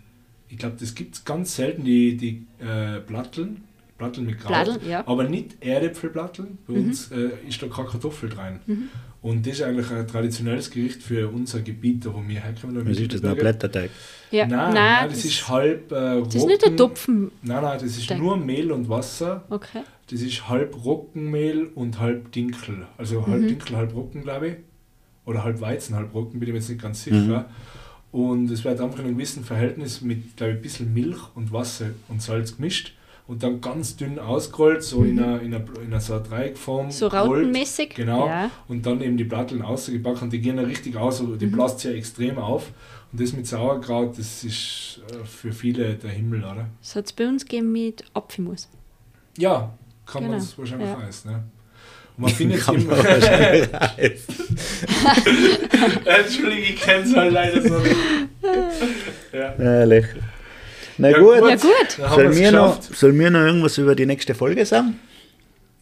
ich glaube, das gibt es ganz selten, die, die äh, Platteln, Platteln mit Kraut, ja. aber nicht Erdäpfelplatteln. Bei Mhm. uns äh, ist da keine Kartoffel rein. Mhm. Und das ist eigentlich ein traditionelles Gericht für unser Gebiet, da wo wir herkommen. Was ist das? Ein. Blätterteig? ja. Nein, nein, das, ist halb äh, das ist nicht ein Topfen. Nein, nein, das ist Teig. nur Mehl und Wasser. Okay. Das ist halb Roggenmehl und halb Dinkel. Also halb Mhm. Dinkel, halb Roggen, glaube ich. Oder halb Weizen, halb Roggen, bin ich mir jetzt nicht ganz sicher. Und es wird einfach in einem gewissen Verhältnis mit, glaube ich, ein bisschen Milch und Wasser und Salz gemischt. Und dann ganz dünn ausgerollt, so in, einer, in, einer, in einer so einer Dreieckform. Mhm. So rautenmäßig. Genau. Ja. Und dann eben die Platteln ausgebacken und die gehen ja richtig aus, also die Mhm. blast ja extrem auf. Und das mit Sauerkraut, das ist äh, für viele der Himmel, oder? Das hat es bei uns gegeben mit Apfelmus. Ja, kann man Genau, es wahrscheinlich ja. auch essen. Ne? Und man findet es Kann immer. man. Entschuldigung, ich kenne es halt leider so nicht. Ja. Ehrlich. Na Ja, gut. Ja gut. Soll mir, noch, soll mir noch irgendwas über die nächste Folge sagen?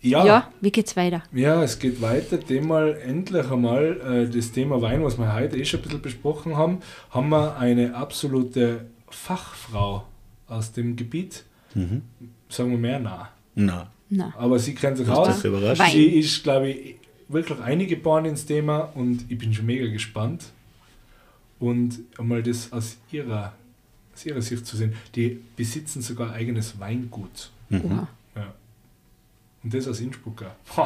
Ja. Ja. wie geht's weiter? Ja, es geht weiter. Dem mal endlich einmal äh, das Thema Wein, was wir heute eh schon ein bisschen besprochen haben, haben wir eine absolute Fachfrau aus dem Gebiet. Mhm. Sagen wir mehr nah. Na, Na, Aber sie kennt sich das aus. Sie ist, glaube ich, wirklich eingeboren ins Thema und ich bin schon mega gespannt. Und einmal das aus ihrer, aus ihrer Sicht zu sehen. Die besitzen sogar eigenes Weingut. Mhm. Ja. Und das aus Innsbruck.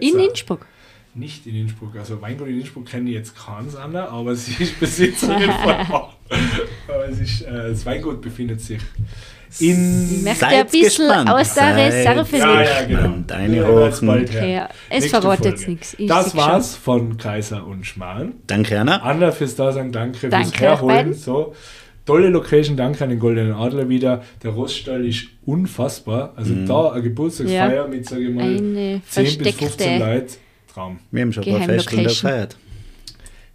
In auch. Innsbruck. Nicht in Innsbruck. Also Weingut in Innsbruck kenne ich jetzt keins anderer, aber sie ist Besitzerin von. Aber es ist, äh, das Weingut befindet sich in. Ich möchte Seid ein bisschen gespannt. aus der Reserve Ja, ja, genau. gespannt. Eine Ja, es Nächste verrät Folge. jetzt nichts. Ich Das sehe schon. war's von Kaiser und Schmarrn. Danke, Anna. Anna fürs Dasein, danke, Danke fürs Herholen. So. Tolle Location, danke an den Goldenen Adler wieder. Der Roststall ist unfassbar. Also Mhm. da eine Geburtstagsfeier Ja. mit, sage ich mal, Eine 10 bis 15 versteckte, Leuten. Traum. Wir haben schon ein paar Geheimlocation. Festeln gefeiert.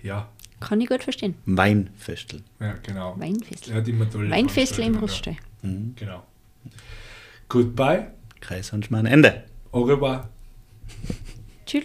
Ja, kann ich gut verstehen. Weinfestel. ja, genau. Weinfestel. Er hat immer tolle Weinfestel im Roststall. Mhm. Genau. Goodbye. Kreis und Schmarrn. Ende. Au revoir. Tschüss.